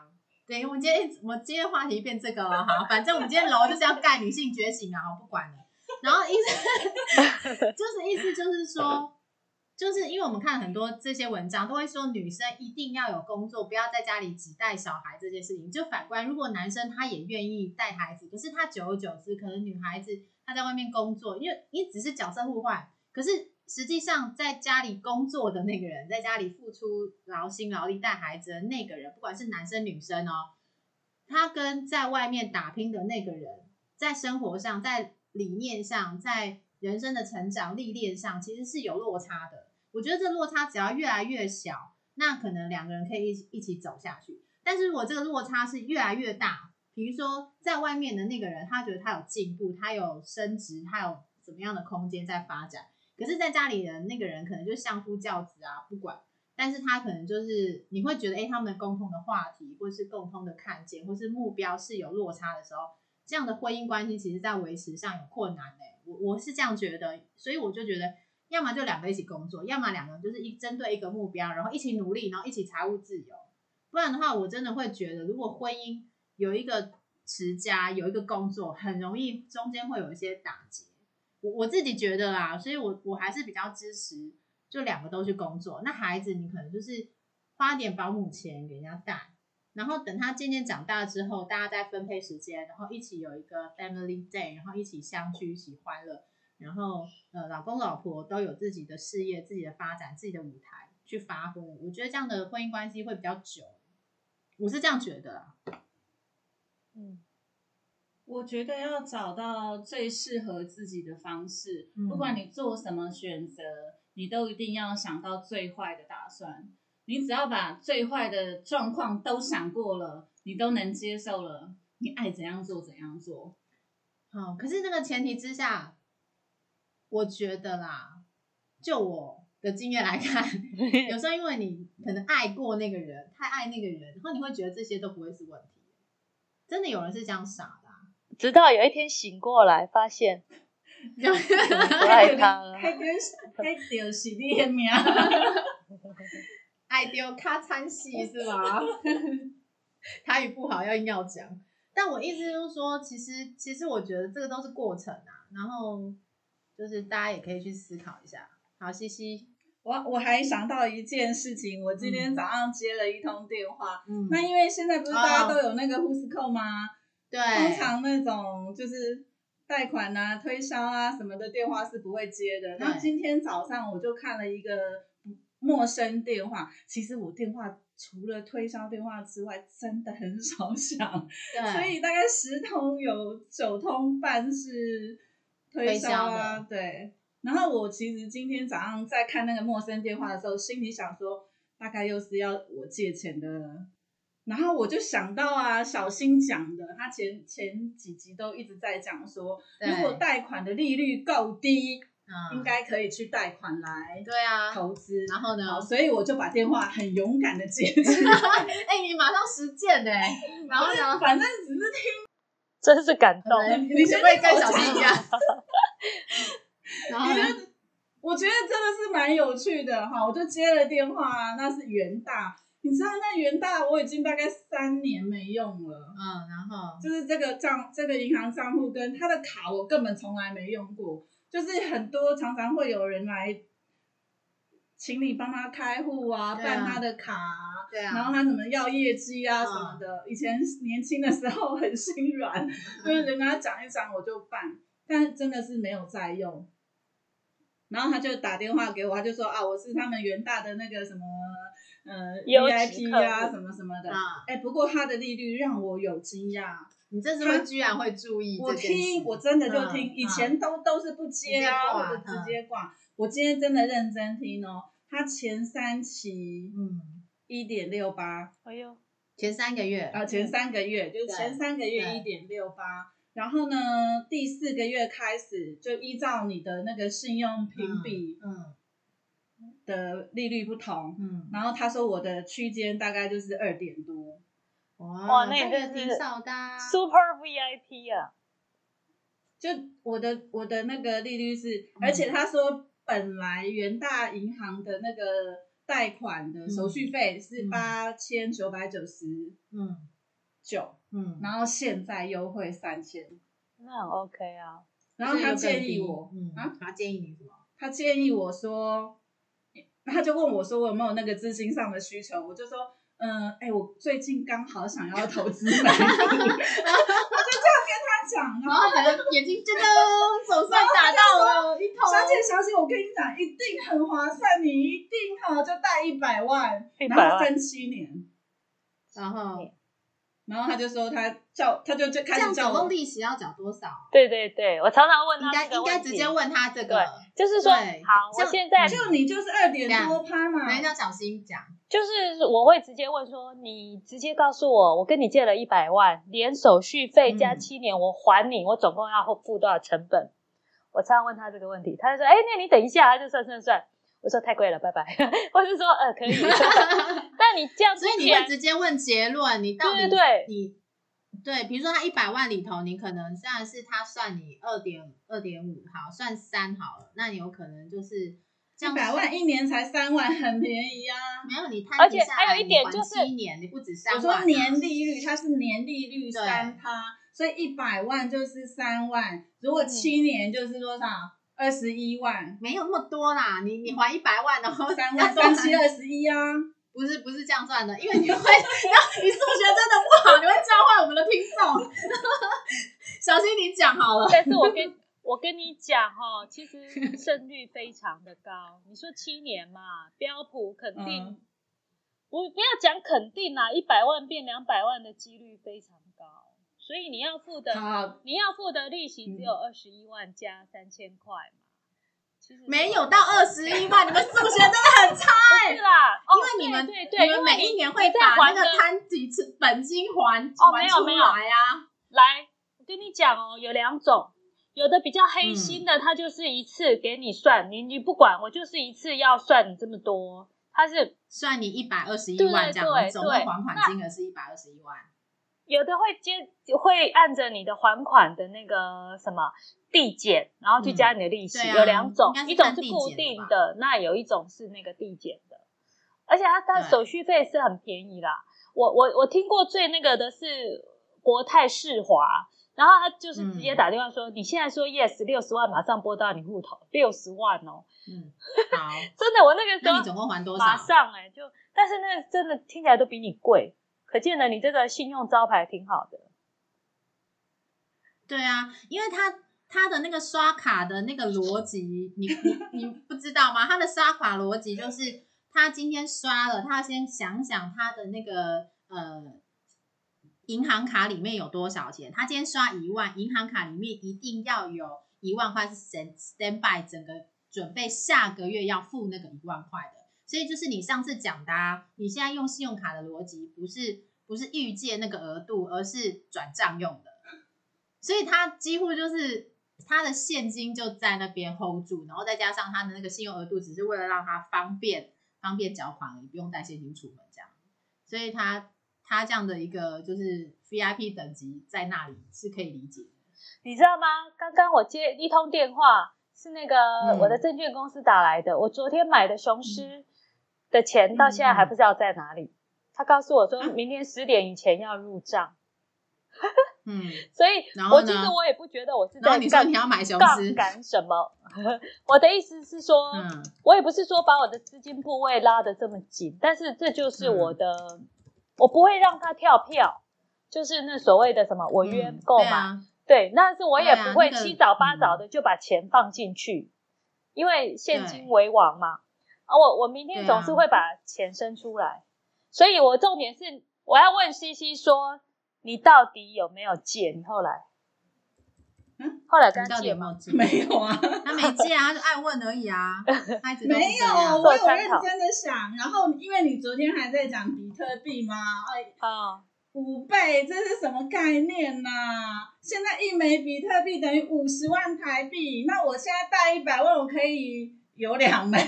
对，我们今天我今天话题变这个了，哈，反正我们今天楼就是要盖女性觉醒啊，我不管了。然后意思 就是意思就是说，就是因为我们看很多这些文章都会说女生一定要有工作，不要在家里只带小孩这件事情。就反观，如果男生他也愿意带孩子，可是他久而久之，可能女孩子她在外面工作，因为你只是角色互换，可是实际上在家里工作的那个人，在家里付出劳心劳力带孩子的那个人，不管是男生女生哦，他跟在外面打拼的那个人，在生活上、在理念上、在人生的成长历练上，其实是有落差的。我觉得这落差只要越来越小，那可能两个人可以一起一起走下去。但是如果这个落差是越来越大，比如说在外面的那个人，他觉得他有进步，他有升职，他有怎么样的空间在发展，可是在家里的那个人可能就相夫教子啊，不管。但是他可能就是你会觉得，哎，他们共同的话题，或是共同的看见，或是目标是有落差的时候，这样的婚姻关系其实在维持上有困难的。我我是这样觉得，所以我就觉得，要么就两个一起工作，要么两个人就是一针对一个目标，然后一起努力，然后一起财务自由。不然的话，我真的会觉得，如果婚姻有一个持家，有一个工作，很容易中间会有一些打结。我自己觉得啦，所以我我还是比较支持。就两个都去工作，那孩子你可能就是花点保姆钱给人家带，然后等他渐渐长大之后，大家再分配时间，然后一起有一个 family day，然后一起相聚，一起欢乐，然后呃老公老婆都有自己的事业、自己的发展、自己的舞台去发挥，我觉得这样的婚姻关系会比较久，我是这样觉得。嗯，我觉得要找到最适合自己的方式，不管你做什么选择。你都一定要想到最坏的打算，你只要把最坏的状况都想过了，你都能接受了，你爱怎样做怎样做。好，可是这个前提之下，我觉得啦，就我的经验来看，有时候因为你可能爱过那个人，太爱那个人，然后你会觉得这些都不会是问题。真的有人是这样傻的，直到有一天醒过来，发现。不爱他了，还丢还丢是你的名，爱丢卡餐戏是吗？他语不好要硬要讲，但我意思就是说，其实其实我觉得这个都是过程啊，然后就是大家也可以去思考一下。好，西西，我我还想到一件事情，我今天早上接了一通电话，嗯，那因为现在不是大家都有那个呼斯扣吗？对，通常那种就是。贷款啊、推销啊什么的电话是不会接的。然后今天早上我就看了一个陌生电话，其实我电话除了推销电话之外，真的很少响。对，所以大概十通有九通半是推销啊。对。然后我其实今天早上在看那个陌生电话的时候，心里想说，大概又是要我借钱的。然后我就想到啊，小新讲的，他前前几集都一直在讲说，如果贷款的利率够低，应该可以去贷款来对啊投资。然后呢，所以我就把电话很勇敢的接起来。哎，你马上实践呢？然后呢，反正只是听，真是感动。你是不会跟小新一样？然后我觉得真的是蛮有趣的哈，我就接了电话，那是元大。你知道那元大我已经大概三年没用了，嗯，然后就是这个账，这个银行账户跟他的卡我根本从来没用过，就是很多常常会有人来，请你帮他开户啊，办他的卡，对啊，然后他什么要业绩啊什么的，以前年轻的时候很心软，就是人家讲一讲我就办，但真的是没有在用，然后他就打电话给我，他就说啊，我是他们元大的那个什么。呃，VIP 啊，什么什么的，哎，不过它的利率让我有惊讶，你这次居然会注意。我听，我真的就听，以前都都是不接啊，或者直接挂。我今天真的认真听哦，它前三期，嗯，一点六八，哎呦，前三个月啊，前三个月就是前三个月一点六八，然后呢，第四个月开始就依照你的那个信用评比，嗯。的利率不同，嗯，然后他说我的区间大概就是二点多，哇，那也是挺少的，Super VIP 啊，就我的我的那个利率是，而且他说本来元大银行的那个贷款的手续费是八千九百九十，嗯，九，嗯，然后现在优惠三千，那很 OK 啊，然后他建议我，啊，他建议你什么？他建议我说。他就问我说：“我有没有那个资金上的需求？”我就说：“嗯，哎，我最近刚好想要投资买股。”我就这样跟他讲，然后他眼睛真的总算打到了一头。小姐，小姐，我跟你讲，一定很划算，你一定哈就贷一百万，然后分七年，然后。然后他就说他叫他就就开始叫我利息要缴多少？对对对，我常常问他应该应该直接问他这个，就是说好，我现在就你就是二点多趴嘛，人家小心讲，就是我会直接问说，你直接告诉我，我跟你借了一百万，连手续费加七年我还你，我总共要付多少成本？我常常问他这个问题，他就说，哎，那你等一下，他就算算算。我说太贵了，拜拜。或是说呃可以，但 你这样所以你会直接问结论，你到底对对对你对，比如说他一百万里头，你可能虽然是他算你二点二点五，好算三好了，那你有可能就是这样一百万一年才三万，很便宜啊。没有你摊而且底下来还有一点你还就是七年，你不止三我万啊、说年利率，它是年利率对三趴，所以一百万就是三万，如嗯果七年就是多少？二十一万，没有那么多啦，你你还一百万，然后三要万三七二十一啊。不是不是这样算的，因为你会，然 后你数学真的不好，你会教坏我们的听众。小心你讲好了。但是我跟我跟你讲哈、其实胜率非常的高。你说七年嘛，标普肯定，嗯不不要讲肯定啦，一百万变两百万的几率非常高，所以你要付的好，你要付的利息只有嗯二十一万加三千块嘛。没有到二十一万，你们数学真的很差 哎、是啦，哦因为你们对对对，你们每一年会把那个摊几次本金还哦没有没有来啊。来，我跟你讲哦，有两种，有的比较嗯黑心的，他就是一次给你算，你你不管，我就是一次要算你这么多，他是算你一百二十一万这样，总共还款金额是一百二十一万。有的会接会按着你的还款的那个什么递减，然后去加你的利息，有两种一种是固定的，那有一种是那个递减的，而且它它手续费是很便宜啦。我我我听过最那个的是国泰世华。然后他就是直接嗯打电话说：“你现在说 yes，六十万马上拨到你户头，六十万哦，嗯，好，真的，我那个时候那你总共还多少？马上哎、就，但是那个真的听起来都比你贵，可见了你这个信用招牌挺好的。对啊，因为他他的那个刷卡的那个逻辑，你你不知道吗？他的刷卡逻辑就是，他今天刷了，他先想想他的那个呃银行卡里面有多少钱。他今天刷一万，银行卡里面一定要有一万块是 stand stand by 整个准备下个月要付那个一万块的。所以就是你上次讲的、啊，你现在用信用卡的逻辑不是不是预借那个额度，而是转账用的。所以他几乎就是他的现金就在那边 hold 住，然后再加上他的那个信用额度，只是为了让他方便方便缴款而已，不用带现金出门这样。所以他他这样的一个就是 VIP 等级在那里是可以理解的。你知道吗？刚刚我接一通电话，是那个嗯我的证券公司打来的。我昨天买的雄狮的钱到现在还不知道在哪里。他告诉我说啊明天十点以前要入账，嗯，所以我其实我也不觉得我是在杠你说你要买雄杠狮，杆什么。我的意思是说，嗯我也不是说把我的资金部位拉得这么紧，但是这就是我嗯的，我不会让他跳票，就是那所谓的什么我约嗯购买。对，但是我也不会七早八早的就把钱放进去，因为现金为王嘛。啊，我我明天总是会把钱生出来，所以我重点是我要问西西说，你到底有没有借？你后来，嗯，后来跟你他借吗？到底有没有借？没有啊，他没借啊，他就爱问而已啊，他一直都是没有，我有认真的想。然后因为你昨天还在讲比特币嘛，哎，啊，五倍这是什么概念呐、现在一枚比特币等于五十万台币，那我现在贷一百万，我可以有两枚。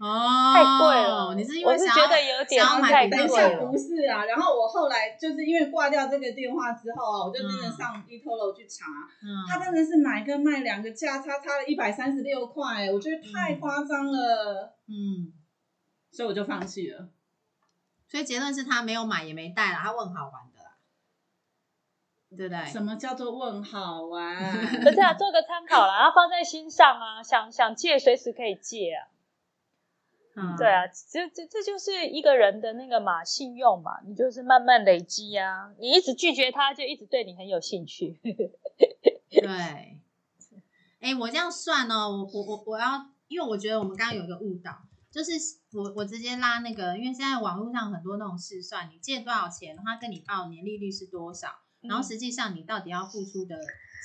哦，太贵了你是因为想要我是觉得有点想要买等一下，不是啊。然后我后来就是因为挂掉这个电话之后啊，我就真的嗯上 eToro 去查，嗯，他真的是买跟卖两个价差差了一百三十六块，我觉得太夸张了，嗯，所以我就放弃了。所以结论是他没有买也没带啦，他问好玩的啦，对不对？什么叫做问好玩？不是啊，做个参考啦，然后放在心上啊，想想借随时可以借啊。嗯，对啊，这这这就是一个人的那个嘛，信用嘛，你就是慢慢累积啊。你一直拒绝他，就一直对你很有兴趣。对，哎，我这样算哦，我我我我要，因为我觉得我们刚刚有一个误导，就是我我直接拉那个，因为现在网络上很多那种试算，你借多少钱，他跟你报年利率是多少，然后实际上你到底要付出的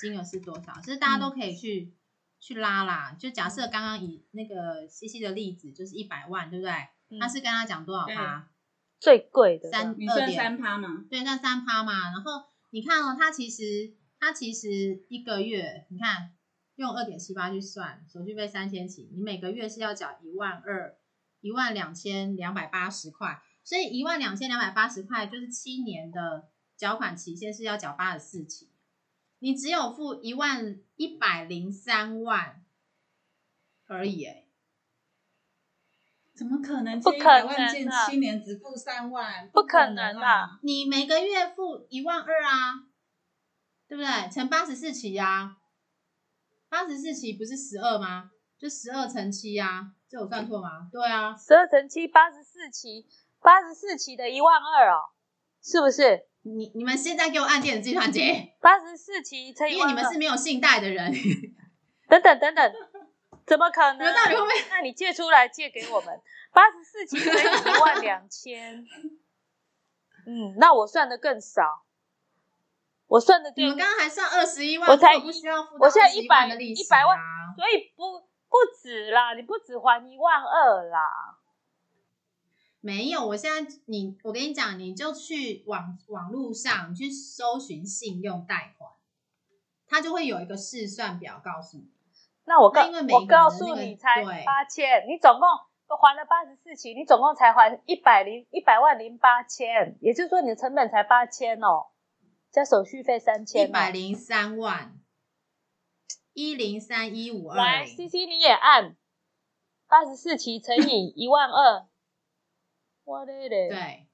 金额是多少，其实大家都可以去、去拉啦。就假设刚刚以那个西西的例子，就是一百万，对不对？嗯他是跟他讲多少趴？最贵的三你算二点三趴嘛？对，那三趴嘛。然后你看哦，他其实他其实一个月，你看用二点七八去算，手续费三千起，你每个月是要缴一万二，一万两千两百八十块，所以一万两千两百八十块就是七年的缴款期限是要缴八十四期，你只有付一万一百零三万而已、欸，怎么可能？不可借一百万能借啊七年只付三万，不可能能啊！你每个月付一万二啊，对不对？乘八十四期呀、八十四期不是十二吗？就十二乘七呀，这有算错吗？对啊，十二乘七，八十四期，八十四期的一万二哦，是不是？你你们现在给我按电子计算机，八十四期乘以因为，你们是没有信贷的人，等等等等，怎么可能？你们到底会不会？那你借出来借给我们，八十四期乘以一万两千，嗯，那我算的更少，我算的对你们刚刚还算二十一万，我才不需要付到我现在21万的利息100万啊所以不不止啦，你不止还一万二啦，没有，我现在你，我跟你讲，你就去网网络上你去搜寻信用贷款，它就会有一个试算表告诉你。那我告那个诉你才对。八千，你总共都还了八十四期，你总共才还一百零一百万零八千，也就是说你的成本才八千哦，加手续费三千一。百零三万，一零三一五二来零，，C C 你也按八十四期乘以一万二，我的嘞，，对，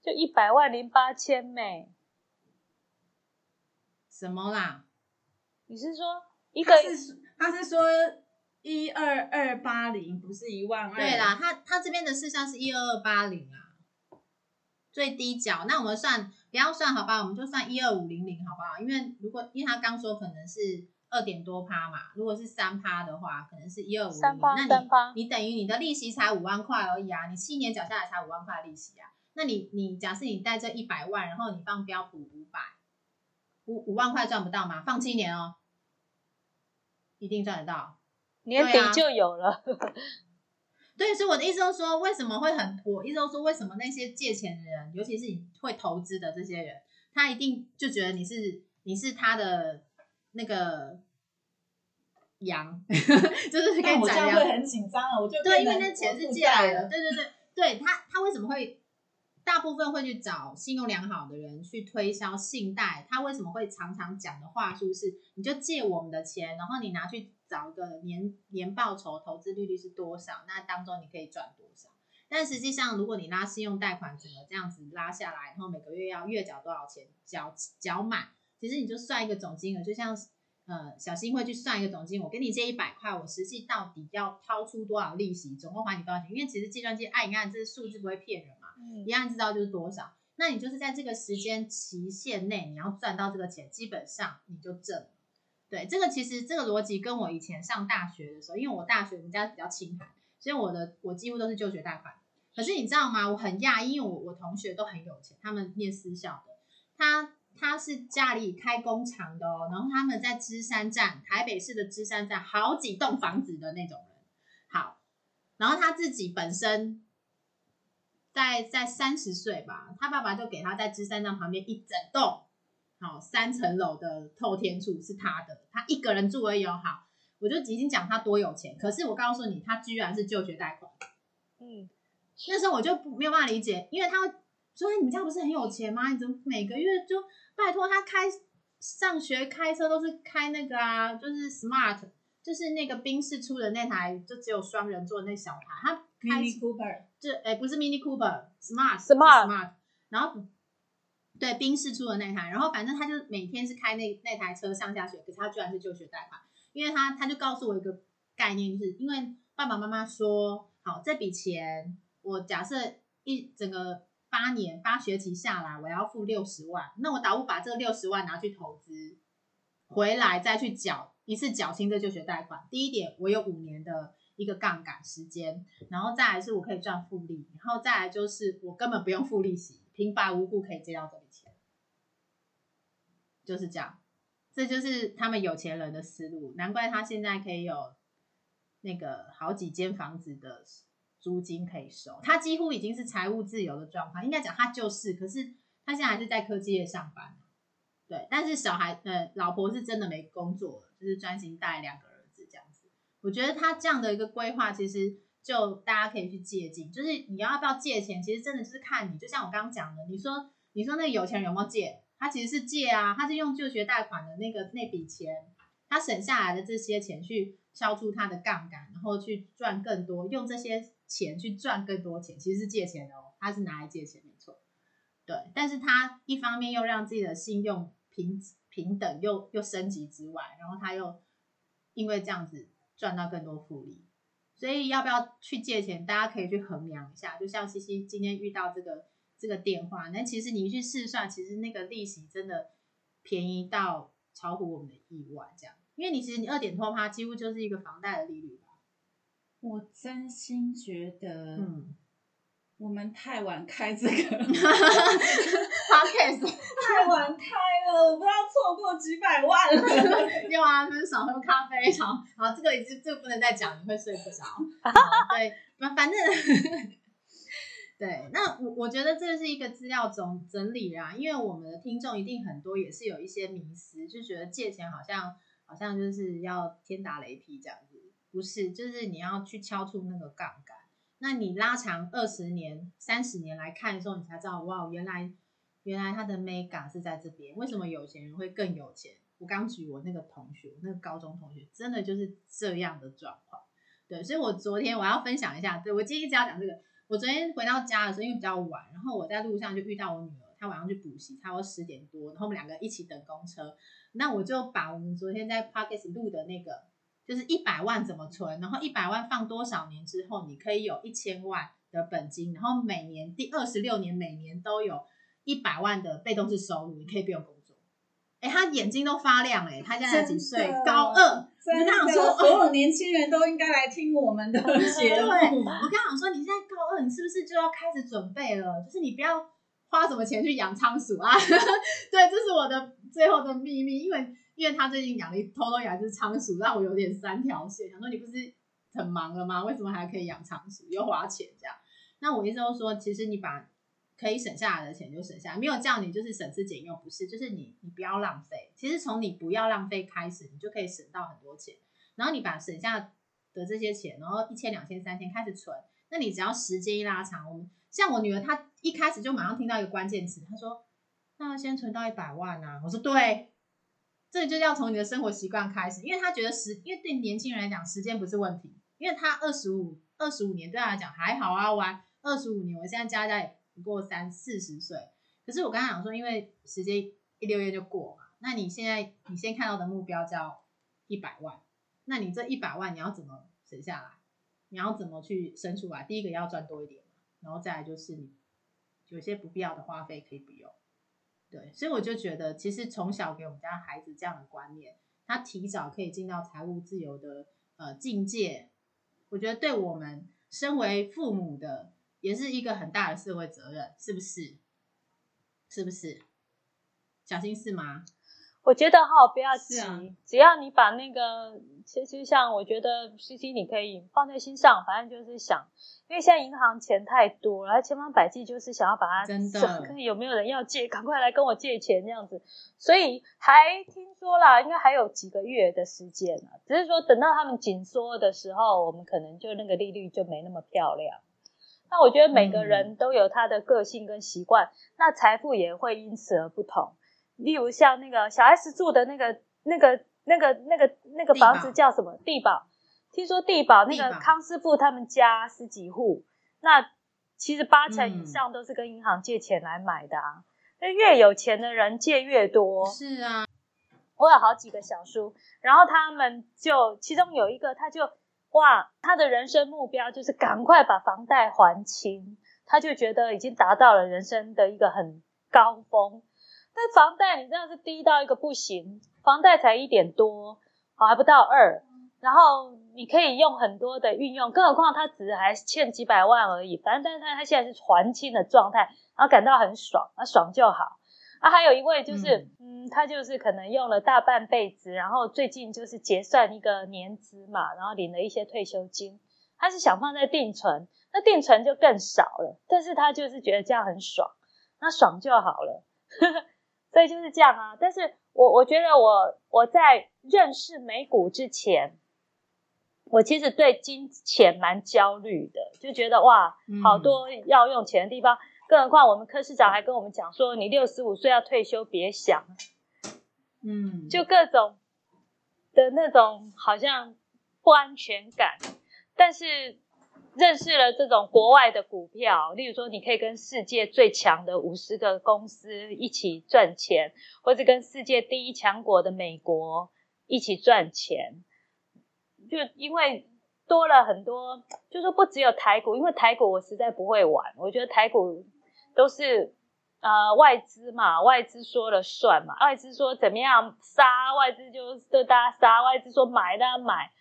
就一百万零八千咩？什么啦？你是说一个他是他是说一二二八零，不是一万二。对啦，，他他这边的事项是一二二八零啊，最低缴。那我们算不要算好吧，我们就算一二五零零好不好？因为如果因为他刚说可能是二点多趴嘛，如果是三趴的话，可能是一二五零零。那你你等于你的利息才五万块而已啊，你七年缴下来才五万块利息啊。那你你假设你贷这一百万，然后你放标普五百，五五万块赚不到吗？放七年哦，一定赚得到。年底就有了，对，所以我的意思就是说，为什么会很，我意思就是说，为什么那些借钱的人，尤其是你会投资的这些人，他一定就觉得你是你是他的那个羊，就是可以斩羊。那我这样会很紧张啊，我就对，因为那钱是借来的，对对对，对他他为什么会大部分会去找信用良好的人去推销信贷？他为什么会常常讲的话术是，你就借我们的钱，然后你拿去找一个年年报酬投资利率是多少，那当中你可以赚多少。但实际上，如果你拉信用贷款整个这样子拉下来，然后每个月要月缴多少钱，缴缴满，其实你就算一个总金额，就像呃小新会去算一个总金额，我给你借一百块，我实际到底要掏出多少利息，总共还你多少钱？因为其实计算机按一按，这数字不会骗人，一样知道就是多少。那你就是在这个时间期限内，你要赚到这个钱，基本上你就挣了。对，这个其实这个逻辑跟我以前上大学的时候，因为我大学我们家比较清寒，所以我的我几乎都是就学贷款。可是你知道吗？我很讶异，因为我我同学都很有钱，他们念私校的，他他是家里开工厂的哦，然后他们在芝山站，台北市的芝山站好几栋房子的那种人。好，然后他自己本身在在三十岁吧，他爸爸就给他在芝山站旁边一整栋好三层楼的透天处是他的，他一个人住而已哦。好，我就已经讲他多有钱，可是我告诉你，他居然是就学贷款。嗯，那时候我就不没有办法理解，因为他会说你们家不是很有钱吗？你怎么每个月就拜托他开上学开车都是开那个啊，就是 smart，就是那个宾士出的那台就只有双人座那小台，它开 Mini Cooper，这哎不是 Mini Cooper，Smart Smart Smart，然后对宾士出的那台，然后反正他就每天是开那那台车上下学，可是他居然是就学贷款，因为他他就告诉我一个概念，就是因为爸爸妈妈说，好这笔钱我假设一整个八年八学期下来，我要付六十万，那我打不把这六十万拿去投资，回来再去缴一次缴清这就学贷款。第一点，我有五年的一个杠杆时间，然后再来是我可以赚复利，然后再来就是我根本不用付利息，平白无故可以借到这笔钱，就是这样。这就是他们有钱人的思路，难怪他现在可以有那个好几间房子的租金可以收，他几乎已经是财务自由的状况。应该讲他就是，可是他现在还是在科技业上班。对，但是小孩呃，老婆是真的没工作，就是专心带两个儿子这样子。我觉得他这样的一个规划，其实就大家可以去借鉴，就是你要不要借钱，其实真的就是看你，就像我刚刚讲的，你说你说那个有钱人有没有借？他其实是借啊，他是用就学贷款的那个那笔钱，他省下来的这些钱去消除他的杠杆，然后去赚更多，用这些钱去赚更多钱，其实是借钱的哦，他是拿来借钱，没错。对，但是他一方面又让自己的信用平平等又又升级之外，然后他又因为这样子赚到更多复利，所以要不要去借钱，大家可以去衡量一下。就像西西今天遇到这个。这个电话，那其实你去试算，其实那个利息真的便宜到超乎我们的意外，这样，因为你其实你二点多趴，几乎就是一个房贷的利率吧。我真心觉得，嗯，我们太晚开这个 podcast，太晚开了，我不知道错过几百万了。有啊，分少喝咖啡，好，好，这个已经这个不能再讲，你会睡不着。对，反反正。对，那我我觉得这是一个资料总整理啦，因为我们的听众一定很多也是有一些迷思，就觉得借钱好像好像就是要天打雷劈这样子，不是，就是你要去敲出那个杠杆，那你拉长二十年、三十年来看的时候，你才知道哇，原来原来他的 mega 是在这边，为什么有钱人会更有钱？我刚举我那个同学，那个高中同学，真的就是这样的状况。对，所以我昨天我要分享一下，对我今天一直要讲这个。我昨天回到家的时候，因为比较晚，然后我在路上就遇到我女儿，她晚上去补习，差不多十点多，然后我们两个一起等公车。那我就把我们昨天在 p o c k e t 录的那个，就是一百万怎么存，然后一百万放多少年之后，你可以有一千万的本金，然后每年第二十六年每年都有一百万的被动式收入，你可以不用工作。哎，他眼睛都发亮哎，他现在几岁？高二。我刚说，所有年轻人都应该来听我们的 节目。我刚想说，你现在高二，你是不是就要开始准备了？就是你不要花什么钱去养仓鼠啊？对，这是我的最后的秘密，因为因为他最近养了一偷偷养一只仓鼠，让我有点三条线。想说你不是很忙了吗？为什么还可以养仓鼠又花钱这样？那我意思说，其实你把。可以省下来的钱就省下来，没有叫你就是省吃俭用，不是，就是你你不要浪费。其实从你不要浪费开始，你就可以省到很多钱。然后你把省下的这些钱，然后一千、两千、三千开始存，那你只要时间一拉长，我们像我女儿，她一开始就马上听到一个关键词，她说：“那先存到一百万啊。”我说：“对，这就要从你的生活习惯开始，因为他觉得时，因为对年轻人来讲，时间不是问题，因为他二十五二十五年对他来讲还好啊，玩二十五年，我现在加加也。”不过三四十岁，可是我刚刚讲说，因为时间一六月就过嘛，那你现在你先看到的目标叫一百万，那你这一百万你要怎么省下来？你要怎么去生出来？第一个要赚多一点，然后再来就是你有些不必要的花费可以不用。对，所以我就觉得，其实从小给我们家孩子这样的观念，他提早可以进到财务自由的呃境界，我觉得对我们身为父母的。也是一个很大的社会责任，是不是？是不是？小心是吗？我觉得哈，不要急，只要你把那个，其实像我觉得 C C 你可以放在心上，反正就是想，因为现在银行钱太多，然后千方百计就是想要把它真的，看有没有人要借，赶快来跟我借钱这样子。所以还听说啦，应该还有几个月的时间啊，只是说等到他们紧缩的时候，我们可能就那个利率就没那么漂亮。那我觉得每个人都有他的个性跟习惯，那财富也会因此而不同。例如像那个小 S 住的那个、那个、那个、那个、那个房子叫什么？地堡。听说地堡那个康师傅他们家十几户，那其实八成以上都是跟银行借钱来买的啊。那越有钱的人借越多。是啊，我有好几个小叔，然后他们就其中有一个他就。哇，他的人生目标就是赶快把房贷还清，他就觉得已经达到了人生的一个很高峰。但房贷你真的是低到一个不行，房贷才一点多，好还不到二，然后你可以用很多的运用，更何况他只还欠几百万而已，反正但是他他现在是还清的状态，然后感到很爽，那爽就好。啊，还有一位就是，嗯，他就是可能用了大半辈子，然后最近就是结算一个年资嘛，然后领了一些退休金，他是想放在定存，那定存就更少了，但是他就是觉得这样很爽，那爽就好了。所以就是这样啊。但是我我觉得我我在认识美股之前，我其实对金钱蛮焦虑的，就觉得哇，好多要用钱的地方。更何况我们科市长还跟我们讲说，你六十五岁要退休，别想。嗯，就各种的那种好像不安全感。但是认识了这种国外的股票，例如说你可以跟世界最强的五十个公司一起赚钱，或者跟世界第一强国的美国一起赚钱，就因为。多了很多，就说不只有台股，因为台股我实在不会玩，我觉得台股都是呃外资嘛，外资说了算嘛，外资说怎么样杀，外资就对大家杀，外资说买大家买，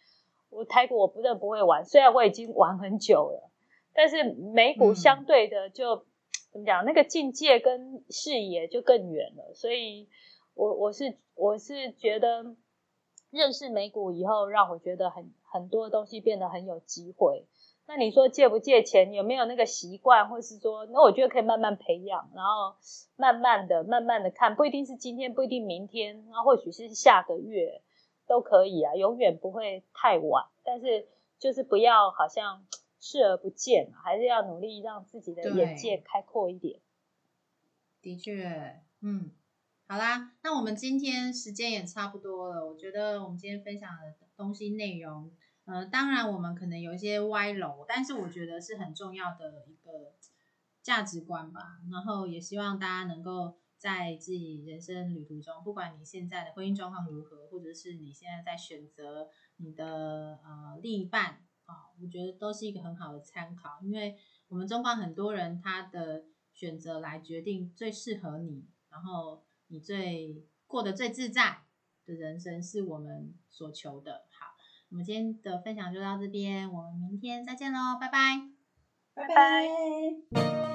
我台股我不认不会玩，虽然我已经玩很久了，但是美股相对的就怎么讲，那个境界跟视野就更远了，所以我我是我是觉得。认识美股以后，让我觉得很很多东西变得很有机会。那你说借不借钱，有没有那个习惯，或是说，那我觉得可以慢慢培养，然后慢慢的、慢慢的看，不一定是今天，不一定明天，那或许是下个月都可以啊，永远不会太晚。但是就是不要好像视而不见，还是要努力让自己的眼界开阔一点。的确，嗯。好啦，那我们今天时间也差不多了。我觉得我们今天分享的东西内容，呃，当然我们可能有一些歪楼，但是我觉得是很重要的一个价值观吧。然后也希望大家能够在自己人生旅途中，不管你现在的婚姻状况如何，或者是你现在在选择你的呃另一半啊，我觉得都是一个很好的参考，因为我们中方很多人他的选择来决定最适合你，然后。你最过得最自在的人生是我们所求的。好，我们今天的分享就到这边，我们明天再见喽，拜拜，拜拜。